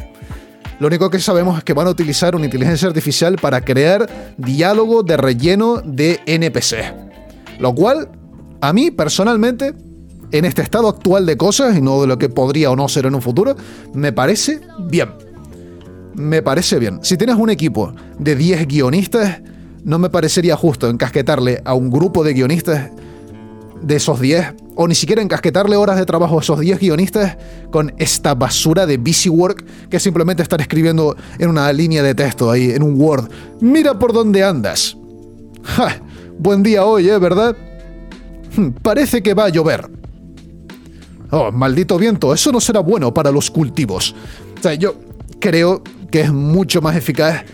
Lo único que sabemos es que van a utilizar una inteligencia artificial para crear diálogo de relleno de NPC. Lo cual, a mí personalmente, en este estado actual de cosas, y no de lo que podría o no ser en un futuro, me parece bien. Me parece bien. Si tienes un equipo de 10 guionistas, no me parecería justo encasquetarle a un grupo de guionistas de esos 10 o ni siquiera encasquetarle horas de trabajo a esos 10 guionistas con esta basura de busy work que simplemente estar escribiendo en una línea de texto ahí, en un Word. Mira por dónde andas. Ja, buen día hoy, ¿eh? ¿Verdad? Hmm, parece que va a llover. Oh, maldito viento, eso no será bueno para los cultivos. O sea, yo creo que es mucho más eficaz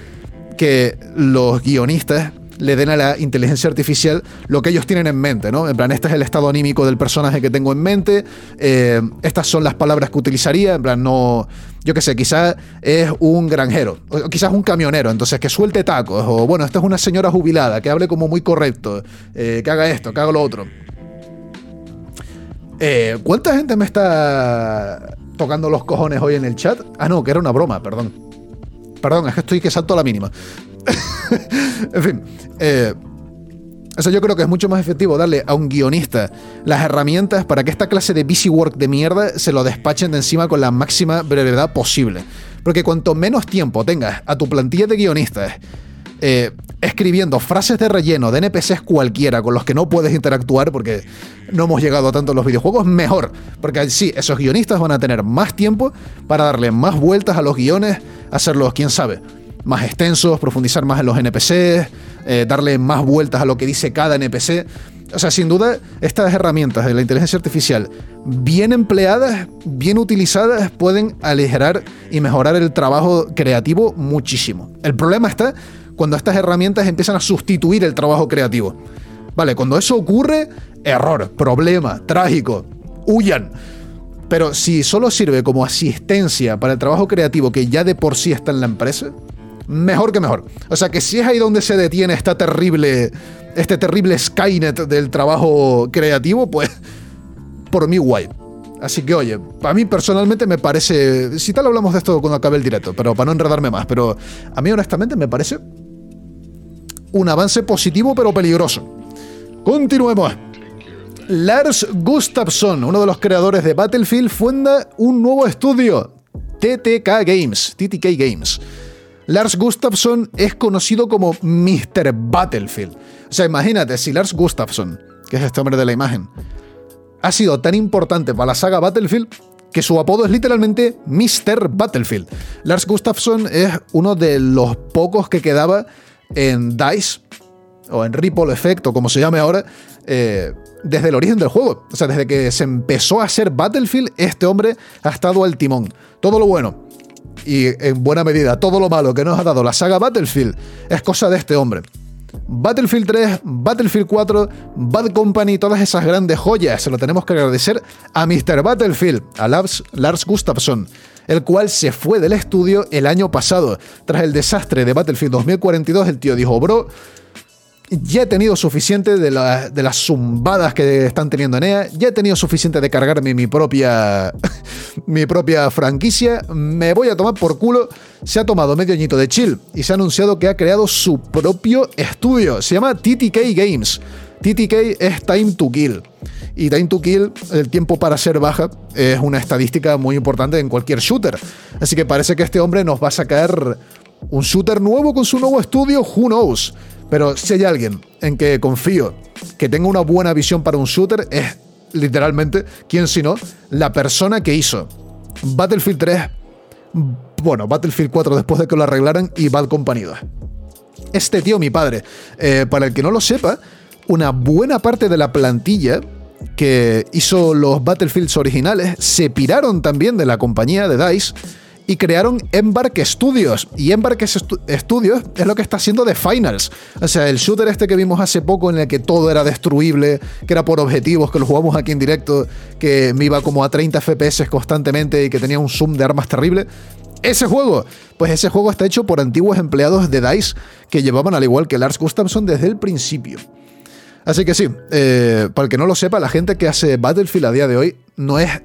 que los guionistas le den a la inteligencia artificial lo que ellos tienen en mente, ¿no? En plan, este es el estado anímico del personaje que tengo en mente, eh, estas son las palabras que utilizaría, en plan, no, yo qué sé, quizás es un granjero, o quizás un camionero, entonces que suelte tacos, o bueno, esta es una señora jubilada, que hable como muy correcto, eh, que haga esto, que haga lo otro. Eh, ¿Cuánta gente me está tocando los cojones hoy en el chat? Ah, no, que era una broma, perdón. Perdón, es que estoy que salto a la mínima. <laughs> en fin. Eh, eso yo creo que es mucho más efectivo darle a un guionista las herramientas para que esta clase de busy work de mierda se lo despachen de encima con la máxima brevedad posible. Porque cuanto menos tiempo tengas a tu plantilla de guionistas eh, escribiendo frases de relleno de NPCs cualquiera con los que no puedes interactuar porque no hemos llegado a tanto en los videojuegos, mejor. Porque sí, esos guionistas van a tener más tiempo para darle más vueltas a los guiones, hacerlos, quién sabe, más extensos, profundizar más en los NPCs, eh, darle más vueltas a lo que dice cada NPC. O sea, sin duda, estas herramientas de la inteligencia artificial, bien empleadas, bien utilizadas, pueden aligerar y mejorar el trabajo creativo muchísimo. El problema está cuando estas herramientas empiezan a sustituir el trabajo creativo. Vale, cuando eso ocurre, error, problema, trágico, huyan. Pero si solo sirve como asistencia para el trabajo creativo que ya de por sí está en la empresa, mejor que mejor. O sea que si es ahí donde se detiene esta terrible, este terrible Skynet del trabajo creativo, pues por mí guay. Así que oye, a mí personalmente me parece, si tal hablamos de esto cuando acabe el directo, pero para no enredarme más, pero a mí honestamente me parece un avance positivo pero peligroso. Continuemos. Lars Gustafsson, uno de los creadores de Battlefield, funda un nuevo estudio, TTK Games, TTK Games. Lars Gustafsson es conocido como Mr. Battlefield. O sea, imagínate, si Lars Gustafsson, que es este hombre de la imagen, ha sido tan importante para la saga Battlefield que su apodo es literalmente Mr. Battlefield. Lars Gustafsson es uno de los pocos que quedaba en DICE, o en Ripple Effect, o como se llame ahora, eh, desde el origen del juego. O sea, desde que se empezó a hacer Battlefield, este hombre ha estado al timón. Todo lo bueno y en buena medida todo lo malo que nos ha dado la saga Battlefield es cosa de este hombre. Battlefield 3, Battlefield 4, Bad Company, todas esas grandes joyas, se lo tenemos que agradecer a Mr. Battlefield, a Lars, Lars Gustafsson, el cual se fue del estudio el año pasado. Tras el desastre de Battlefield 2042, el tío dijo, bro, ya he tenido suficiente de, las zumbadas que están teniendo en EA, ya he tenido suficiente de cargarme mi propia, <laughs> mi propia franquicia, me voy a tomar por culo. Se ha tomado medio añito de chill y se ha anunciado que ha creado su propio estudio. Se llama TTK Games. TTK es Time to Kill. Y Time to Kill, el tiempo para ser baja, es una estadística muy importante en cualquier shooter. Así que parece que este hombre nos va a sacar un shooter nuevo con su nuevo estudio, who knows. Pero si hay alguien en que confío que tenga una buena visión para un shooter, es literalmente, ¿quién sino? La persona que hizo Battlefield 3, bueno, Battlefield 4 después de que lo arreglaran y Bad Company 2. Este tío, mi padre, eh, para el que no lo sepa, una buena parte de la plantilla que hizo los Battlefields originales se piraron también de la compañía de DICE y crearon Embark Studios. Y Embark Studios es lo que está haciendo The Finals. O sea, el shooter este que vimos hace poco en el que todo era destruible, que era por objetivos, que lo jugamos aquí en directo, que me iba como a 30 FPS constantemente y que tenía un zoom de armas terrible. Ese juego, pues ese juego está hecho por antiguos empleados de DICE que llevaban al igual que Lars Gustafsson desde el principio. Así que sí, eh, para el que no lo sepa, la gente que hace Battlefield a día de hoy no es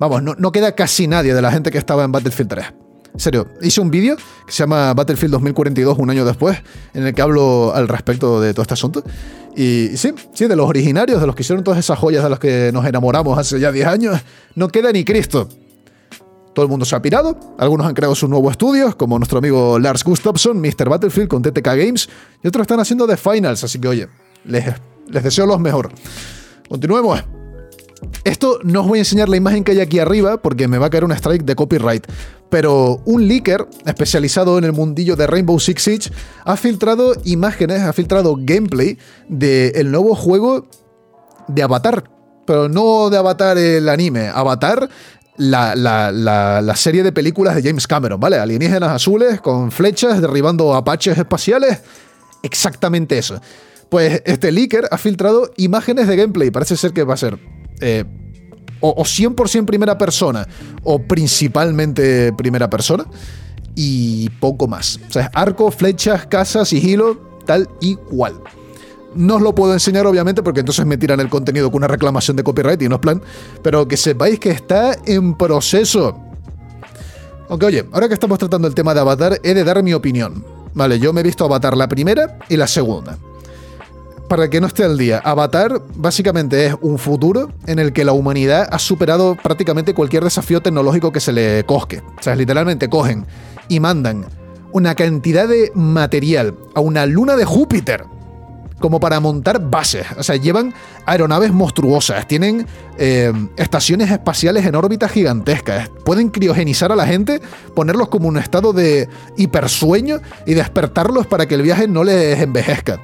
Vamos, no, queda casi nadie de la gente que estaba en Battlefield 3. En serio, hice un vídeo que se llama Battlefield 2042, un año después, en el que hablo al respecto de todo este asunto. Y sí, sí, de los originarios, de los que hicieron todas esas joyas de las que nos enamoramos hace ya 10 años, no queda ni Cristo. Todo el mundo se ha pirado, algunos han creado sus nuevos estudios, como nuestro amigo Lars Gustafsson, Mr. Battlefield con TTK Games, y otros están haciendo The Finals, así que oye, les, les deseo los mejor. Continuemos. Esto no os voy a enseñar la imagen que hay aquí arriba porque me va a caer un strike de copyright. Pero un leaker especializado en el mundillo de Rainbow Six Siege ha filtrado imágenes, ha filtrado gameplay del nuevo juego de Avatar. Pero no de Avatar el anime, Avatar la, la, serie de películas de James Cameron, ¿vale? Alienígenas azules con flechas derribando apaches espaciales. Exactamente eso. Pues este leaker ha filtrado imágenes de gameplay. Parece ser que va a ser eh, o, 100% primera persona o principalmente primera persona y poco más. O sea, arco, flechas, casa, sigilo, tal y cual. No os lo puedo enseñar, obviamente, porque entonces me tiran el contenido con una reclamación de copyright y no es plan. Pero que sepáis que está en proceso. Aunque, oye, ahora que estamos tratando el tema de Avatar, he de dar mi opinión. Vale, yo me he visto Avatar la primera y la segunda para que no esté al día, Avatar básicamente es un futuro en el que la humanidad ha superado prácticamente cualquier desafío tecnológico que se le cosque. O sea, literalmente cogen y mandan una cantidad de material a una luna de Júpiter como para montar bases. O sea, llevan aeronaves monstruosas, tienen eh, estaciones espaciales en órbitas gigantescas, pueden criogenizar a la gente, ponerlos como un estado de hipersueño y despertarlos para que el viaje no les envejezca.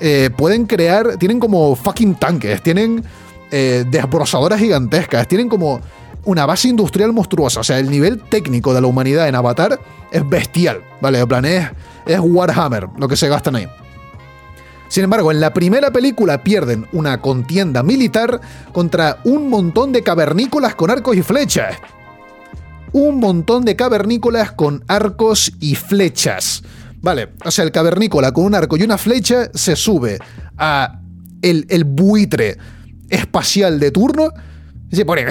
Eh, pueden crear, tienen como fucking tanques, tienen eh, desbrozadoras gigantescas, tienen como una base industrial monstruosa. O sea, el nivel técnico de la humanidad en Avatar es bestial, ¿vale? En plan, es, es Warhammer lo que se gastan ahí. Sin embargo, en la primera película pierden una contienda militar contra un montón de cavernícolas con arcos y flechas. Un montón de cavernícolas con arcos y flechas. Vale, o sea, el cavernícola con un arco y una flecha se sube a el, buitre espacial de turno y se pone...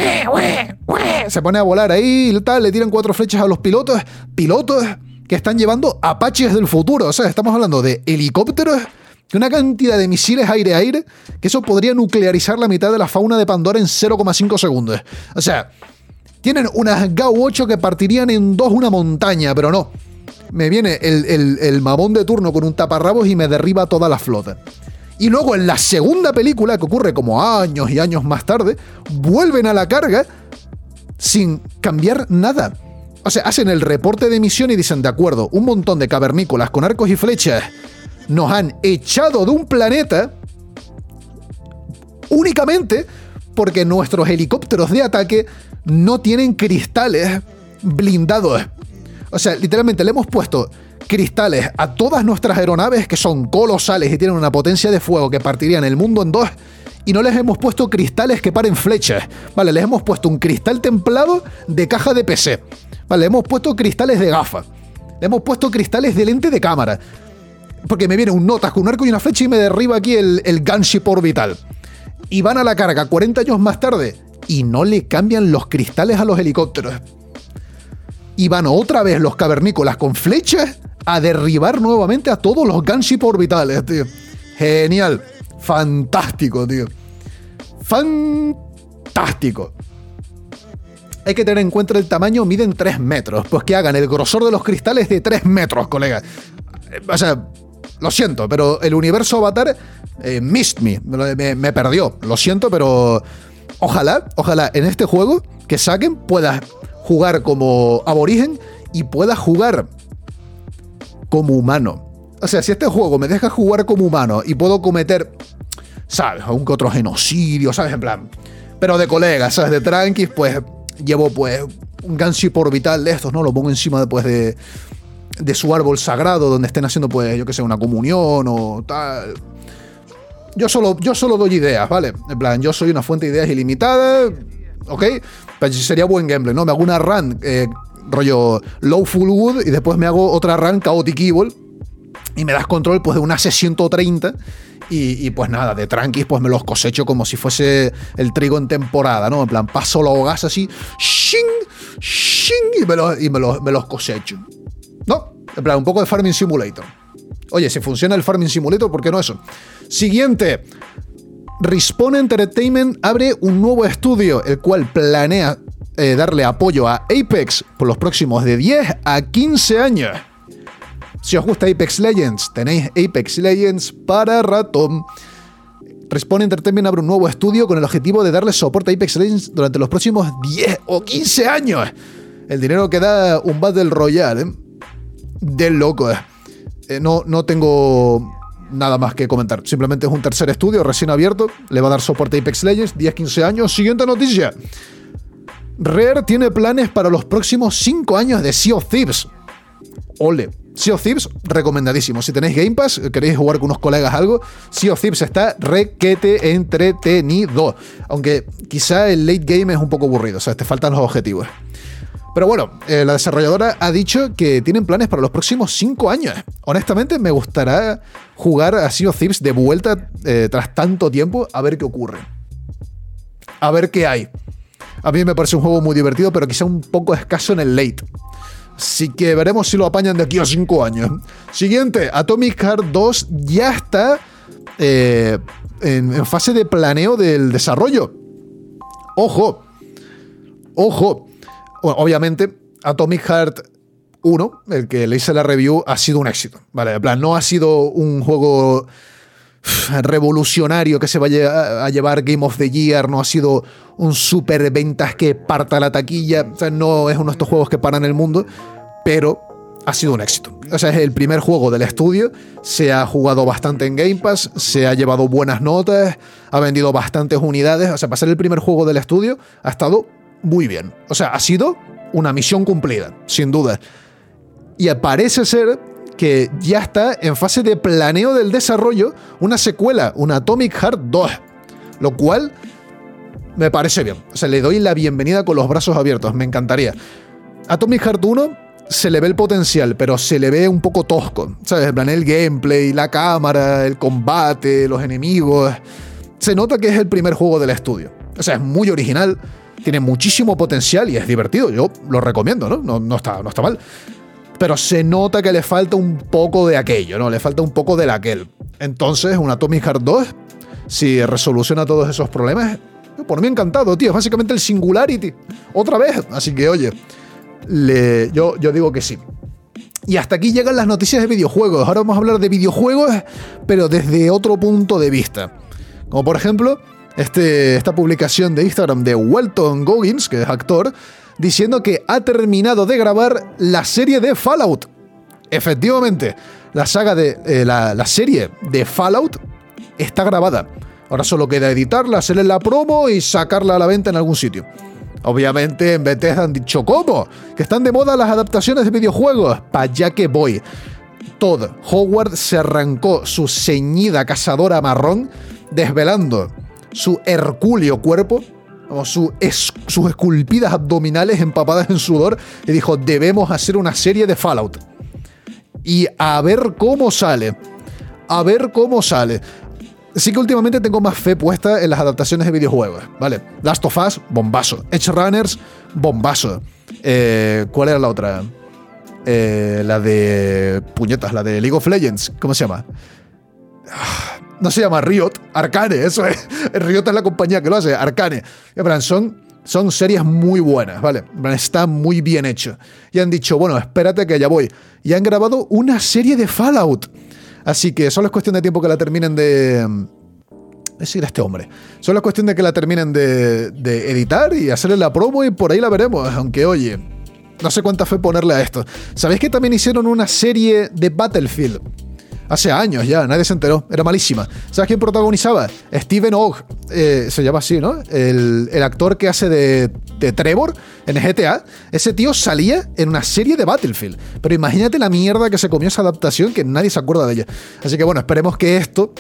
Se pone a volar ahí y tal, le tiran cuatro flechas a los pilotos. Pilotos que están llevando apaches del futuro. O sea, estamos hablando de helicópteros una cantidad de misiles aire-aire que eso podría nuclearizar la mitad de la fauna de Pandora en 0,5 segundos. O sea, tienen unas GAU-8 que partirían en dos una montaña, pero no me viene el, el, mamón de turno con un taparrabos y me derriba toda la flota. Y luego en la segunda película, que ocurre como años y años más tarde, vuelven a la carga sin cambiar nada. O sea, hacen el reporte de misión y dicen, de acuerdo, un montón de cavernícolas con arcos y flechas nos han echado de un planeta únicamente porque nuestros helicópteros de ataque no tienen cristales blindados o sea, literalmente le hemos puesto cristales a todas nuestras aeronaves que son colosales y tienen una potencia de fuego que partirían el mundo en dos. Y no les hemos puesto cristales que paren flechas. Vale, les hemos puesto un cristal templado de caja de PC. Vale, le hemos puesto cristales de gafa. Le hemos puesto cristales de lente de cámara. Porque me viene un notas con un arco y una flecha y me derriba aquí el, el gunship orbital. Y van a la carga 40 años más tarde y no le cambian los cristales a los helicópteros y van otra vez los cavernícolas con flechas a derribar nuevamente a todos los gunship orbitales, tío. Genial. Fantástico, tío. Fantástico. Hay que tener en cuenta el tamaño, miden 3 metros. Pues que hagan el grosor de los cristales de 3 metros, colega. O sea, lo siento, pero el universo Avatar eh, missed me. me. perdió. Lo siento, pero ojalá, ojalá en este juego que saquen pueda jugar como aborigen y pueda jugar como humano. O sea, si este juego me deja jugar como humano y puedo cometer, ¿sabes? Algún que otro genocidio, ¿sabes? En plan. Pero de colegas, ¿sabes? De tranquis, pues llevo pues un ganship orbital de estos, ¿no? Lo pongo encima después de, de su árbol sagrado donde estén haciendo, pues, yo que sé, una comunión o tal. Yo solo, yo solo doy ideas, ¿vale? En plan, yo soy una fuente de ideas ilimitada, ¿ok? Sería buen gameplay, ¿no? Me hago una run eh, rollo low full wood y después me hago otra run chaotic evil y me das control pues de una C130 y, pues nada, de tranquis pues me los cosecho como si fuese el trigo en temporada, ¿no? En plan, paso la gas así, shing, shing, y, me, y me, me los cosecho. ¿No? En plan, un poco de Farming Simulator. Oye, si funciona el Farming Simulator, ¿por qué no eso? Siguiente. Respawn Entertainment abre un nuevo estudio, el cual planea eh, darle apoyo a Apex por los próximos de 10 a 15 años. Si os gusta Apex Legends, tenéis Apex Legends para ratón. Respawn Entertainment abre un nuevo estudio con el objetivo de darle soporte a Apex Legends durante los próximos 10 o 15 años. El dinero que da un Battle Royale, ¿eh? De loco, ¿eh? no, no tengo nada más que comentar. Simplemente es un tercer estudio recién abierto. Le va a dar soporte a Apex Legends, 10-15 años. Siguiente noticia. Rare tiene planes para los próximos 5 años de Sea of Thieves. Ole. Sea of Thieves, recomendadísimo. Si tenéis Game Pass, queréis jugar con unos colegas algo, Sea of Thieves está requete entretenido. Aunque quizá el late game es un poco aburrido, o sea, te faltan los objetivos. Pero bueno, eh, la desarrolladora ha dicho que tienen planes para los próximos 5 años. Honestamente, me gustará jugar a Sea of Thieves de vuelta eh, tras tanto tiempo a ver qué ocurre. A ver qué hay. A mí me parece un juego muy divertido, pero quizá un poco escaso en el late. Así que veremos si lo apañan de aquí a 5 años. Siguiente, Atomic Heart 2 ya está eh, en, fase de planeo del desarrollo. Ojo, ojo. Obviamente, Atomic Heart 1, el que le hice la review, ha sido un éxito. Vale, plan, no ha sido un juego revolucionario que se vaya a llevar Game of the Year, no ha sido un super ventas que parta la taquilla, no es uno de estos juegos que paran el mundo, pero ha sido un éxito. O sea, es el primer juego del estudio, se ha jugado bastante en Game Pass, se ha llevado buenas notas, ha vendido bastantes unidades, o sea, para ser el primer juego del estudio ha estado muy bien. O sea, ha sido una misión cumplida, sin duda. Y parece ser que ya está en fase de planeo del desarrollo una secuela, una Atomic Heart 2. Lo cual me parece bien. O sea, le doy la bienvenida con los brazos abiertos, me encantaría. Atomic Heart 1 se le ve el potencial, pero se le ve un poco tosco. ¿Sabes? En plan, el gameplay, la cámara, el combate, los enemigos. Se nota que es el primer juego del estudio. O sea, es muy original, tiene muchísimo potencial y es divertido. Yo lo recomiendo, ¿no? No, no, está, no está mal pero se nota que le falta un poco de aquello, ¿no? Le falta un poco del aquel. Entonces, un Atomic Heart 2, si resoluciona todos esos problemas, por mí encantado, tío. Es básicamente el Singularity. Otra vez. Así que, oye, le, yo, yo digo que sí. Y hasta aquí llegan las noticias de videojuegos. Ahora vamos a hablar de videojuegos, pero desde otro punto de vista. Como por ejemplo, este, esta publicación de Instagram de Welton Goggins, que es actor, diciendo que ha terminado de grabar la serie de Fallout. Efectivamente, la saga de eh, la, serie de Fallout está grabada. Ahora solo queda editarla, hacerle la promo y sacarla a la venta en algún sitio. Obviamente en Bethesda han dicho ¿cómo? Que están de moda las adaptaciones de videojuegos. Pa' allá que voy. Todd Howard se arrancó su ceñida cazadora marrón desvelando su hercúleo cuerpo sus esculpidas abdominales empapadas en sudor y dijo, debemos hacer una serie de Fallout. Y a ver cómo sale. A ver cómo sale. Sí que últimamente tengo más fe puesta en las adaptaciones de videojuegos, ¿vale? Last of Us, bombazo. Edge Runners, bombazo. Eh, ¿Cuál era la otra? Eh, la de... Puñetas, la de League of Legends. ¿Cómo se llama? Ah, no se llama Riot, Arcane, eso es. <laughs> Riot es la compañía que lo hace, Arcane. Son, son series muy buenas, ¿vale? Está muy bien hecho. Y han dicho, bueno, espérate que ya voy. Y han grabado una serie de Fallout. Así que solo es cuestión de tiempo que la terminen de. Es decir, este hombre. Solo es cuestión de que la terminen de, de editar y hacerle la promo y por ahí la veremos. Aunque, oye, no sé cuánta fe ponerle a esto. ¿Sabéis que también hicieron una serie de Battlefield? Hace años ya, nadie se enteró. Era malísima. ¿Sabes quién protagonizaba? Steven Ogg. Eh, se llama así, ¿no? El, actor que hace de, Trevor en GTA. Ese tío salía en una serie de Battlefield. Pero imagínate la mierda que se comió esa adaptación que nadie se acuerda de ella. Así que bueno, esperemos que esto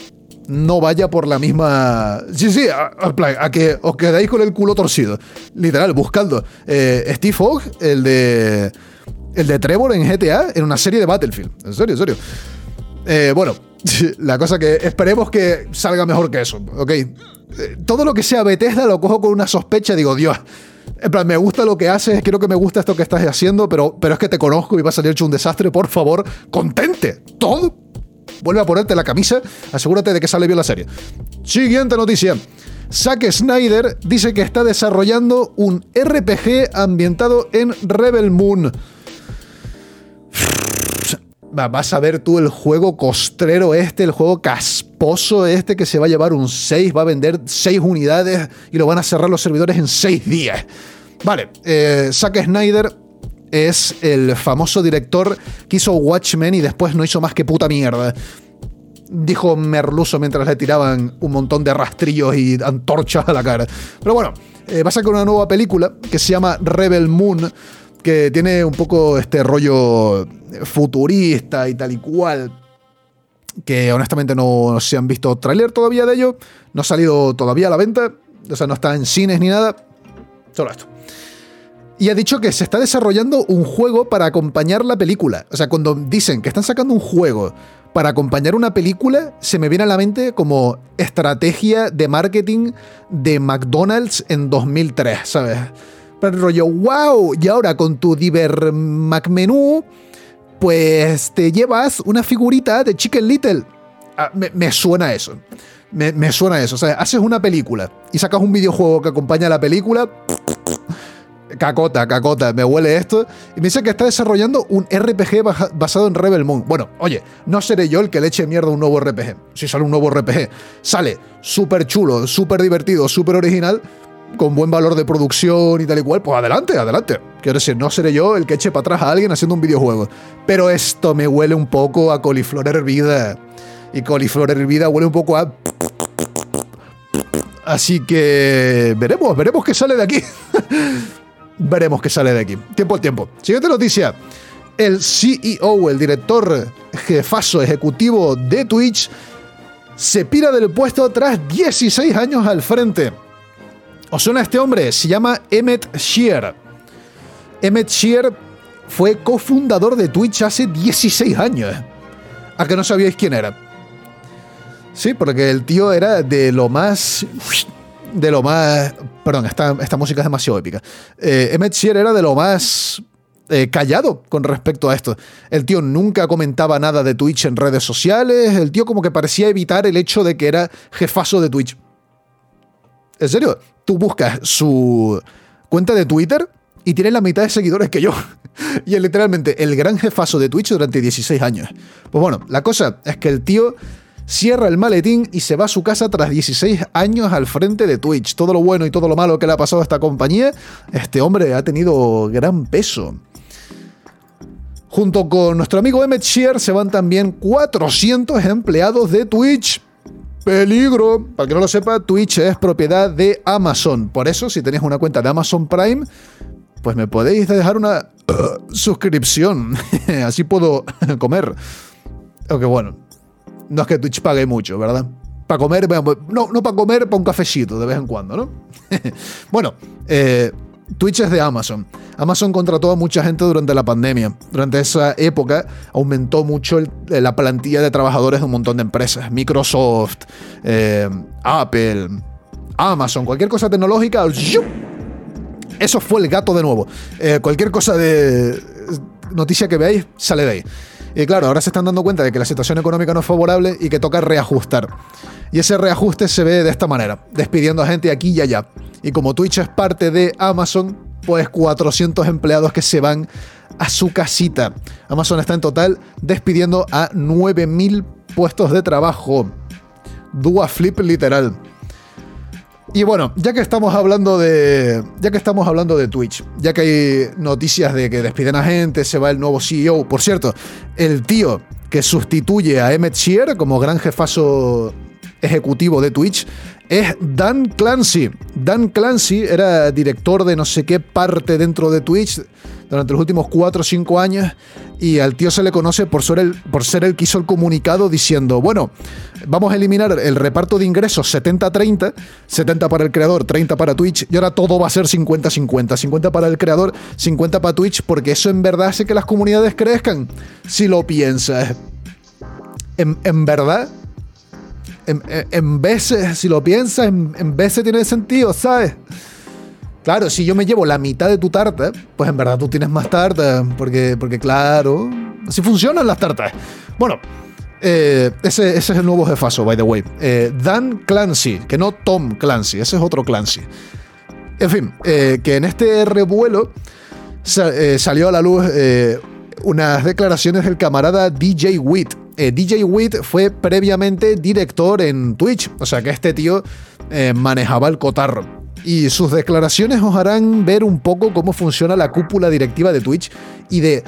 no vaya por la misma. Sí, sí, a, que os quedáis con el culo torcido. Literal, buscando. Eh, Steve Ogg, el de. El de Trevor en GTA, en una serie de Battlefield. En serio, en serio. Eh, bueno, <laughs> la cosa que esperemos que salga mejor que eso, ¿ok? Eh, todo lo que sea Bethesda lo cojo con una sospecha, digo, Dios, en plan, me gusta lo que haces, quiero que me gusta esto que estás haciendo, pero, pero es que te conozco y va a salir hecho un desastre, por favor, contente, todo. Vuelve a ponerte la camisa, asegúrate de que sale bien la serie. Siguiente noticia. Zack Snyder dice que está desarrollando un RPG ambientado en Rebel Moon. Vas a ver tú el juego costrero este, el juego casposo este que se va a llevar un 6, va a vender 6 unidades y lo van a cerrar los servidores en 6 días. Vale, eh, Zack Snyder es el famoso director que hizo Watchmen y después no hizo más que puta mierda. Dijo Merluso mientras le tiraban un montón de rastrillos y antorchas a la cara. Pero bueno, eh, va a sacar una nueva película que se llama Rebel Moon que tiene un poco este rollo futurista y tal y cual. Que honestamente no se han visto tráiler todavía de ello. No ha salido todavía a la venta. O sea, no está en cines ni nada. Solo esto. Y ha dicho que se está desarrollando un juego para acompañar la película. O sea, cuando dicen que están sacando un juego para acompañar una película, se me viene a la mente como estrategia de marketing de McDonald's en 2003, ¿sabes? El rollo, wow, y ahora con tu Diver McMenú, pues te llevas una figurita de Chicken Little. Ah, me, suena eso. Me, me, suena eso. O sea, haces una película y sacas un videojuego que acompaña a la película. Cacota, cacota, me huele esto. Y me dice que está desarrollando un RPG basado en Rebel Moon. Bueno, oye, no seré yo el que le eche mierda a un nuevo RPG. Si sale un nuevo RPG, sale súper chulo, súper divertido, súper original con buen valor de producción y tal y cual, pues adelante, adelante. Quiero decir, no seré yo el que eche para atrás a alguien haciendo un videojuego. Pero esto me huele un poco a coliflor hervida. Y coliflor hervida huele un poco a... Así que veremos, veremos qué sale de aquí. <laughs> veremos qué sale de aquí. Tiempo al tiempo. Siguiente noticia. El CEO, el director jefazo ejecutivo de Twitch, se pira del puesto tras 16 años al frente. ¿Os suena este hombre? Se llama Emmett Shear. Emmett Shear fue cofundador de Twitch hace 16 años. ¿A que no sabíais quién era? Sí, porque el tío era de lo más. De lo más. Perdón, esta, esta música es demasiado épica. Eh, Emmett Shear era de lo más eh, callado con respecto a esto. El tío nunca comentaba nada de Twitch en redes sociales. El tío como que parecía evitar el hecho de que era jefazo de Twitch. En serio, tú buscas su cuenta de Twitter y tiene la mitad de seguidores que yo. <laughs> y es literalmente el gran jefazo de Twitch durante 16 años. Pues bueno, la cosa es que el tío cierra el maletín y se va a su casa tras 16 años al frente de Twitch. Todo lo bueno y todo lo malo que le ha pasado a esta compañía, este hombre ha tenido gran peso. Junto con nuestro amigo Emmett Shear se van también 400 empleados de Twitch. Peligro. Para que no lo sepa, Twitch es propiedad de Amazon. Por eso, si tenéis una cuenta de Amazon Prime, pues me podéis dejar una uh, suscripción. <laughs> Así puedo <laughs> comer. Aunque bueno, no es que Twitch pague mucho, ¿verdad? Para comer, no, no para comer, para un cafecito de vez en cuando, ¿no? <laughs> bueno, eh, Twitch es de Amazon. Amazon contrató a mucha gente durante la pandemia. Durante esa época aumentó mucho eh, la plantilla de trabajadores de un montón de empresas. Microsoft, eh, Apple, Amazon, cualquier cosa tecnológica. Eso fue el gato de nuevo. Eh, cualquier cosa de noticia que veáis sale de ahí. Y claro, ahora se están dando cuenta de que la situación económica no es favorable y que toca reajustar. Y ese reajuste se ve de esta manera, despidiendo a gente aquí y allá. Y como Twitch es parte de Amazon, pues 400 empleados que se van a su casita. Amazon está en total despidiendo a 9.000 puestos de trabajo. Dua flip literal. Y bueno, ya que estamos hablando de. Ya que estamos hablando de Twitch, ya que hay noticias de que despiden a gente, se va el nuevo CEO. Por cierto, el tío que sustituye a Emmett Shear como gran jefazo ejecutivo de Twitch es Dan Clancy. Dan Clancy era director de no sé qué parte dentro de Twitch durante los últimos 4 o 5 años y al tío se le conoce por ser, el, que hizo el comunicado diciendo, bueno, vamos a eliminar el reparto de ingresos 70-30, 70 para el creador, 30 para Twitch y ahora todo va a ser 50-50, 50 para el creador, 50 para Twitch porque eso en verdad hace que las comunidades crezcan, si lo piensas. En, en verdad, en, veces, si lo piensas, en, veces tiene sentido, ¿sabes? Claro, si yo me llevo la mitad de tu tarta, pues en verdad tú tienes más tarta, porque, porque claro, así funcionan las tartas. Bueno, eh, ese, es el nuevo jefazo, by the way. Eh, Dan Clancy, que no Tom Clancy, ese es otro Clancy. En fin, eh, que en este revuelo salió a la luz unas declaraciones del camarada DJ Witt. Eh, DJ Witt fue previamente director en Twitch, o sea que este tío eh, manejaba el cotarro. Y sus declaraciones os harán ver un poco cómo funciona la cúpula directiva de Twitch y de...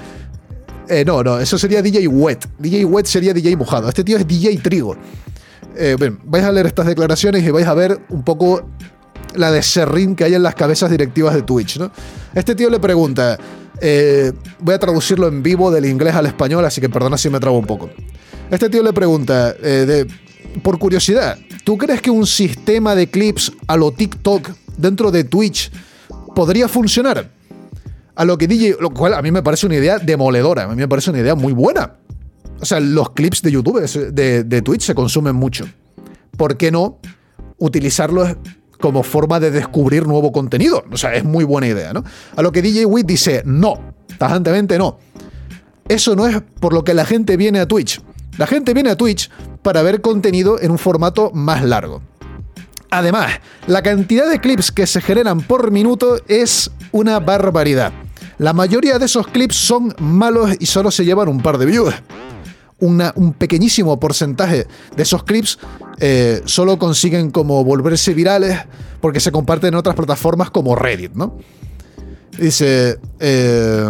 Eh, no, no, eso sería DJ Wet. DJ Wet sería DJ mojado. Este tío es DJ Trigo. bien, vais a leer estas declaraciones y vais a ver un poco la de serrín que hay en las cabezas directivas de Twitch, ¿no? Este tío le pregunta, eh, voy a traducirlo en vivo del inglés al español, así que perdona si me trabo un poco. Este tío le pregunta, eh, por curiosidad, ¿tú crees que un sistema de clips a lo TikTok dentro de Twitch podría funcionar? A lo que DJ, lo cual a mí me parece una idea demoledora, a mí me parece una idea muy buena. O sea, los clips de YouTube, de Twitch se consumen mucho. ¿Por qué no utilizarlos como forma de descubrir nuevo contenido. O sea, es muy buena idea, ¿no? A lo que DJ Witt dice, no, tajantemente no. Eso no es por lo que la gente viene a Twitch. La gente viene a Twitch para ver contenido en un formato más largo. Además, la cantidad de clips que se generan por minuto es una barbaridad. La mayoría de esos clips son malos y solo se llevan un par de views un pequeñísimo porcentaje de esos clips eh, solo consiguen como volverse virales porque se comparten en otras plataformas como Reddit, ¿no? Dice, eh,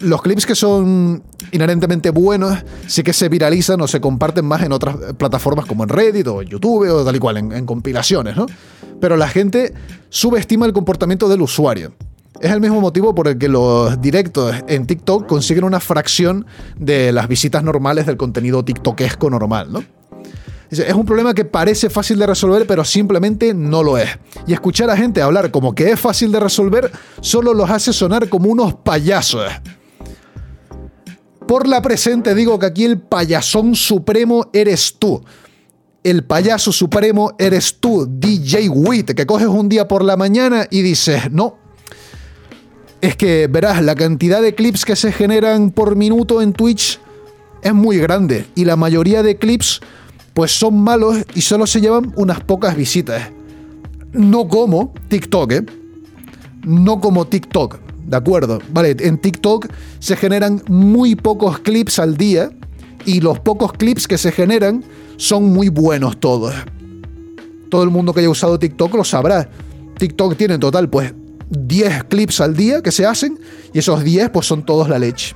los clips que son inherentemente buenos sí que se viralizan o se comparten más en otras plataformas como en Reddit o YouTube o tal y cual, en compilaciones, ¿no? Pero la gente subestima el comportamiento del usuario. Es el mismo motivo por el que los directos en TikTok consiguen una fracción de las visitas normales del contenido tiktokesco normal, ¿no? Es un problema que parece fácil de resolver, pero simplemente no lo es. Y escuchar a gente hablar como que es fácil de resolver solo los hace sonar como unos payasos. Por la presente digo que aquí el payasón supremo eres tú. El payaso supremo eres tú, DJ Wit, que coges un día por la mañana y dices, no, es que verás, la cantidad de clips que se generan por minuto en Twitch es muy grande y la mayoría de clips pues son malos y solo se llevan unas pocas visitas. No como TikTok, ¿eh? No como TikTok, ¿de acuerdo? Vale, en TikTok se generan muy pocos clips al día y los pocos clips que se generan son muy buenos todos. Todo el mundo que haya usado TikTok lo sabrá. TikTok tiene en total pues 10 clips al día que se hacen y esos 10 pues son todos la leche.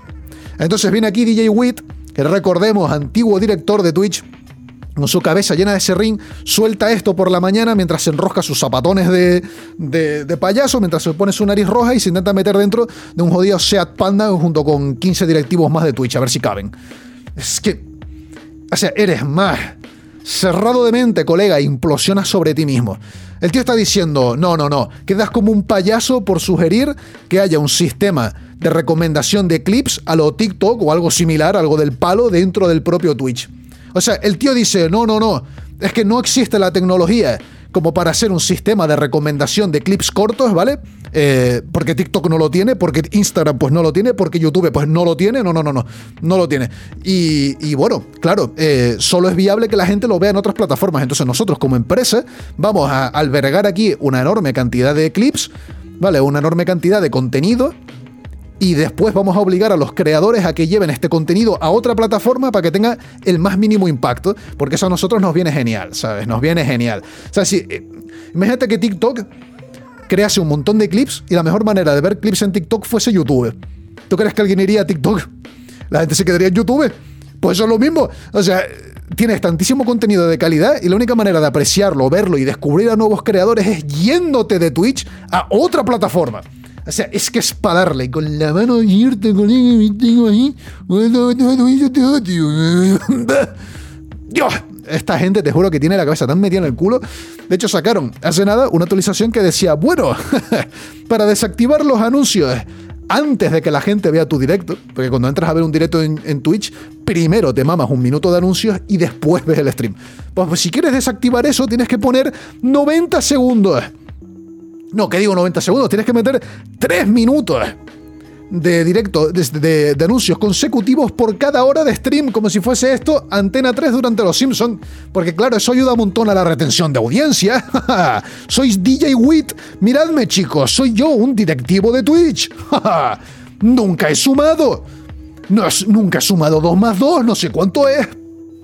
Entonces viene aquí DJ Wit, que recordemos, antiguo director de Twitch, con su cabeza llena de serrín, suelta esto por la mañana mientras se enrosca sus zapatones de, payaso, mientras se pone su nariz roja y se intenta meter dentro de un jodido Seat Panda junto con 15 directivos más de Twitch, a ver si caben. Es que... O sea, eres más cerrado de mente, colega, implosiona sobre ti mismo. El tío está diciendo, no, no, no, quedas como un payaso por sugerir que haya un sistema de recomendación de clips a lo TikTok o algo similar, algo del palo dentro del propio Twitch. O sea, el tío dice, no, no, no, es que no existe la tecnología como para hacer un sistema de recomendación de clips cortos, ¿vale? Eh, porque TikTok no lo tiene, porque Instagram pues no lo tiene, porque YouTube pues no lo tiene, no, no, no, no, no lo tiene. Y, bueno, claro, eh, solo es viable que la gente lo vea en otras plataformas. Entonces nosotros como empresa vamos a albergar aquí una enorme cantidad de clips, ¿vale? Una enorme cantidad de contenido y después vamos a obligar a los creadores a que lleven este contenido a otra plataforma para que tenga el más mínimo impacto, porque eso a nosotros nos viene genial, ¿sabes? Nos viene genial. O sea, si, eh, imagínate que TikTok crease un montón de clips y la mejor manera de ver clips en TikTok fuese YouTube. ¿Tú crees que alguien iría a TikTok? La gente se quedaría en YouTube. Pues eso es lo mismo. O sea, tienes tantísimo contenido de calidad y la única manera de apreciarlo, verlo y descubrir a nuevos creadores es yéndote de Twitch a otra plataforma. O sea, es que es para darle con la mano abierta, con el tengo ahí. <laughs> Dios, esta gente te juro que tiene la cabeza tan metida en el culo. De hecho, sacaron hace nada una actualización que decía, bueno, <laughs> para desactivar los anuncios antes de que la gente vea tu directo, porque cuando entras a ver un directo en, Twitch, primero te mamas un minuto de anuncios y después ves el stream. Pues, pues si quieres desactivar eso, tienes que poner 90 segundos no, que digo 90 segundos, tienes que meter 3 minutos de directo, de, anuncios consecutivos por cada hora de stream, como si fuese esto Antena 3 durante los Simpsons. Porque claro, eso ayuda un montón a la retención de audiencia. <laughs> Sois DJ Wit. Miradme chicos, soy yo, un directivo de Twitch. <laughs> Nunca he sumado. No nunca he sumado 2 más 2, no sé cuánto es.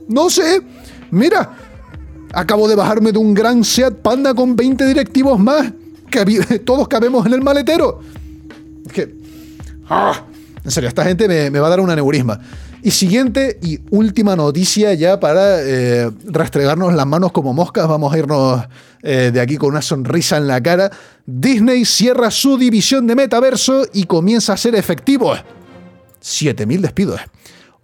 No sé. Mira, acabo de bajarme de un gran Seat Panda con 20 directivos más. Que <laughs> todos cabemos en el maletero. Que... Ah, en serio, esta gente me, va a dar un aneurisma. Y siguiente y última noticia ya para eh, restregarnos las manos como moscas. Vamos a irnos eh, de aquí con una sonrisa en la cara. Disney cierra su división de metaverso y comienza a ser efectivo. 7.000 despidos.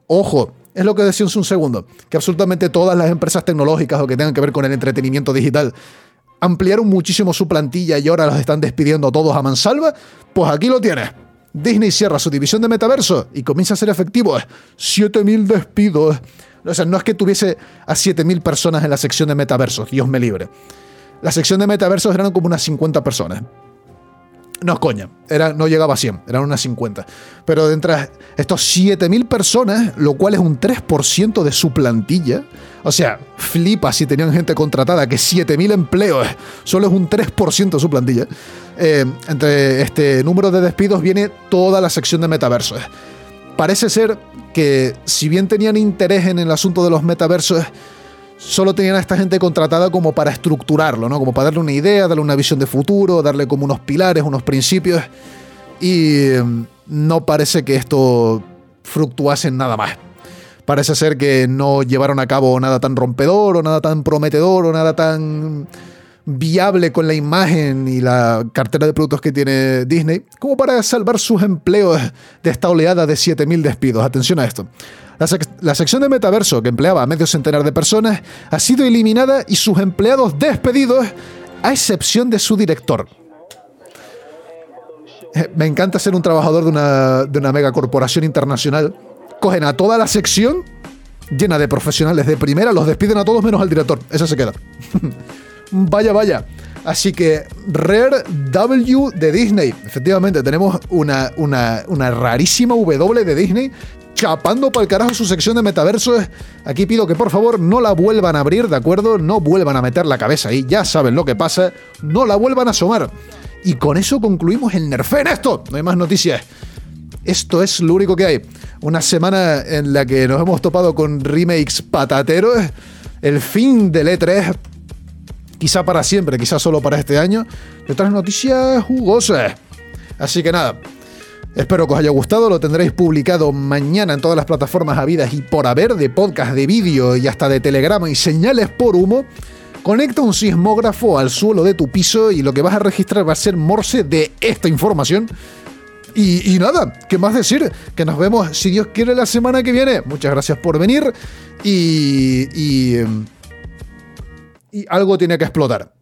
Ojo, es lo que decíamos un segundo, que absolutamente todas las empresas tecnológicas o que tengan que ver con el entretenimiento digital ampliaron muchísimo su plantilla y ahora los están despidiendo todos a mansalva, pues aquí lo tienes. Disney cierra su división de metaverso y comienza a ser efectivo. 7.000 despidos. O sea, no es que tuviese a 7.000 personas en la sección de metaversos, Dios me libre. La sección de metaversos eran como unas 50 personas. No, coña, era, no llegaba a 100, eran unas 50. Pero de entre estos 7.000 personas, lo cual es un 3% de su plantilla, o sea, flipa si tenían gente contratada, que 7.000 empleos solo es un 3% de su plantilla. Eh, entre este número de despidos viene toda la sección de metaversos. Parece ser que, si bien tenían interés en el asunto de los metaversos, solo tenían a esta gente contratada como para estructurarlo, ¿no? Como para darle una idea, darle una visión de futuro, darle como unos pilares, unos principios. Y em, no parece que esto fructuase en nada más. Parece ser que no llevaron a cabo nada tan rompedor o nada tan prometedor o nada tan viable con la imagen y la cartera de productos que tiene Disney como para salvar sus empleos de esta oleada de 7.000 despidos. Atención a esto. La, sección de metaverso, que empleaba a medio centenar de personas, ha sido eliminada y sus empleados despedidos, a excepción de su director. Eh, me encanta ser un trabajador de una, de una megacorporación internacional. Cogen a toda la sección llena de profesionales de primera, los despiden a todos menos al director. Eso se queda. <laughs> vaya, vaya. Así que Rare W de Disney. Efectivamente, tenemos una, una, una rarísima W de Disney chapando para el carajo su sección de metaversos. Aquí pido que por favor no la vuelvan a abrir, ¿de acuerdo? No vuelvan a meter la cabeza ahí, ya saben lo que pasa, no la vuelvan a asomar. Y con eso concluimos el Nerfe en esto. No hay más noticias. Esto es lo único que hay. Una semana en la que nos hemos topado con remakes patateros. El fin del E3. Quizá para siempre, quizá solo para este año. Y otras noticias jugosas. Así que nada, Espero que os haya gustado, lo tendréis publicado mañana en todas las plataformas habidas y por haber de podcast, de vídeo y hasta de telegrama y señales por humo. Conecta un sismógrafo al suelo de tu piso y lo que vas a registrar va a ser morse de esta información. Y, nada, ¿qué más decir? Que nos vemos, si Dios quiere, la semana que viene. Muchas gracias por venir y, y, y algo tiene que explotar.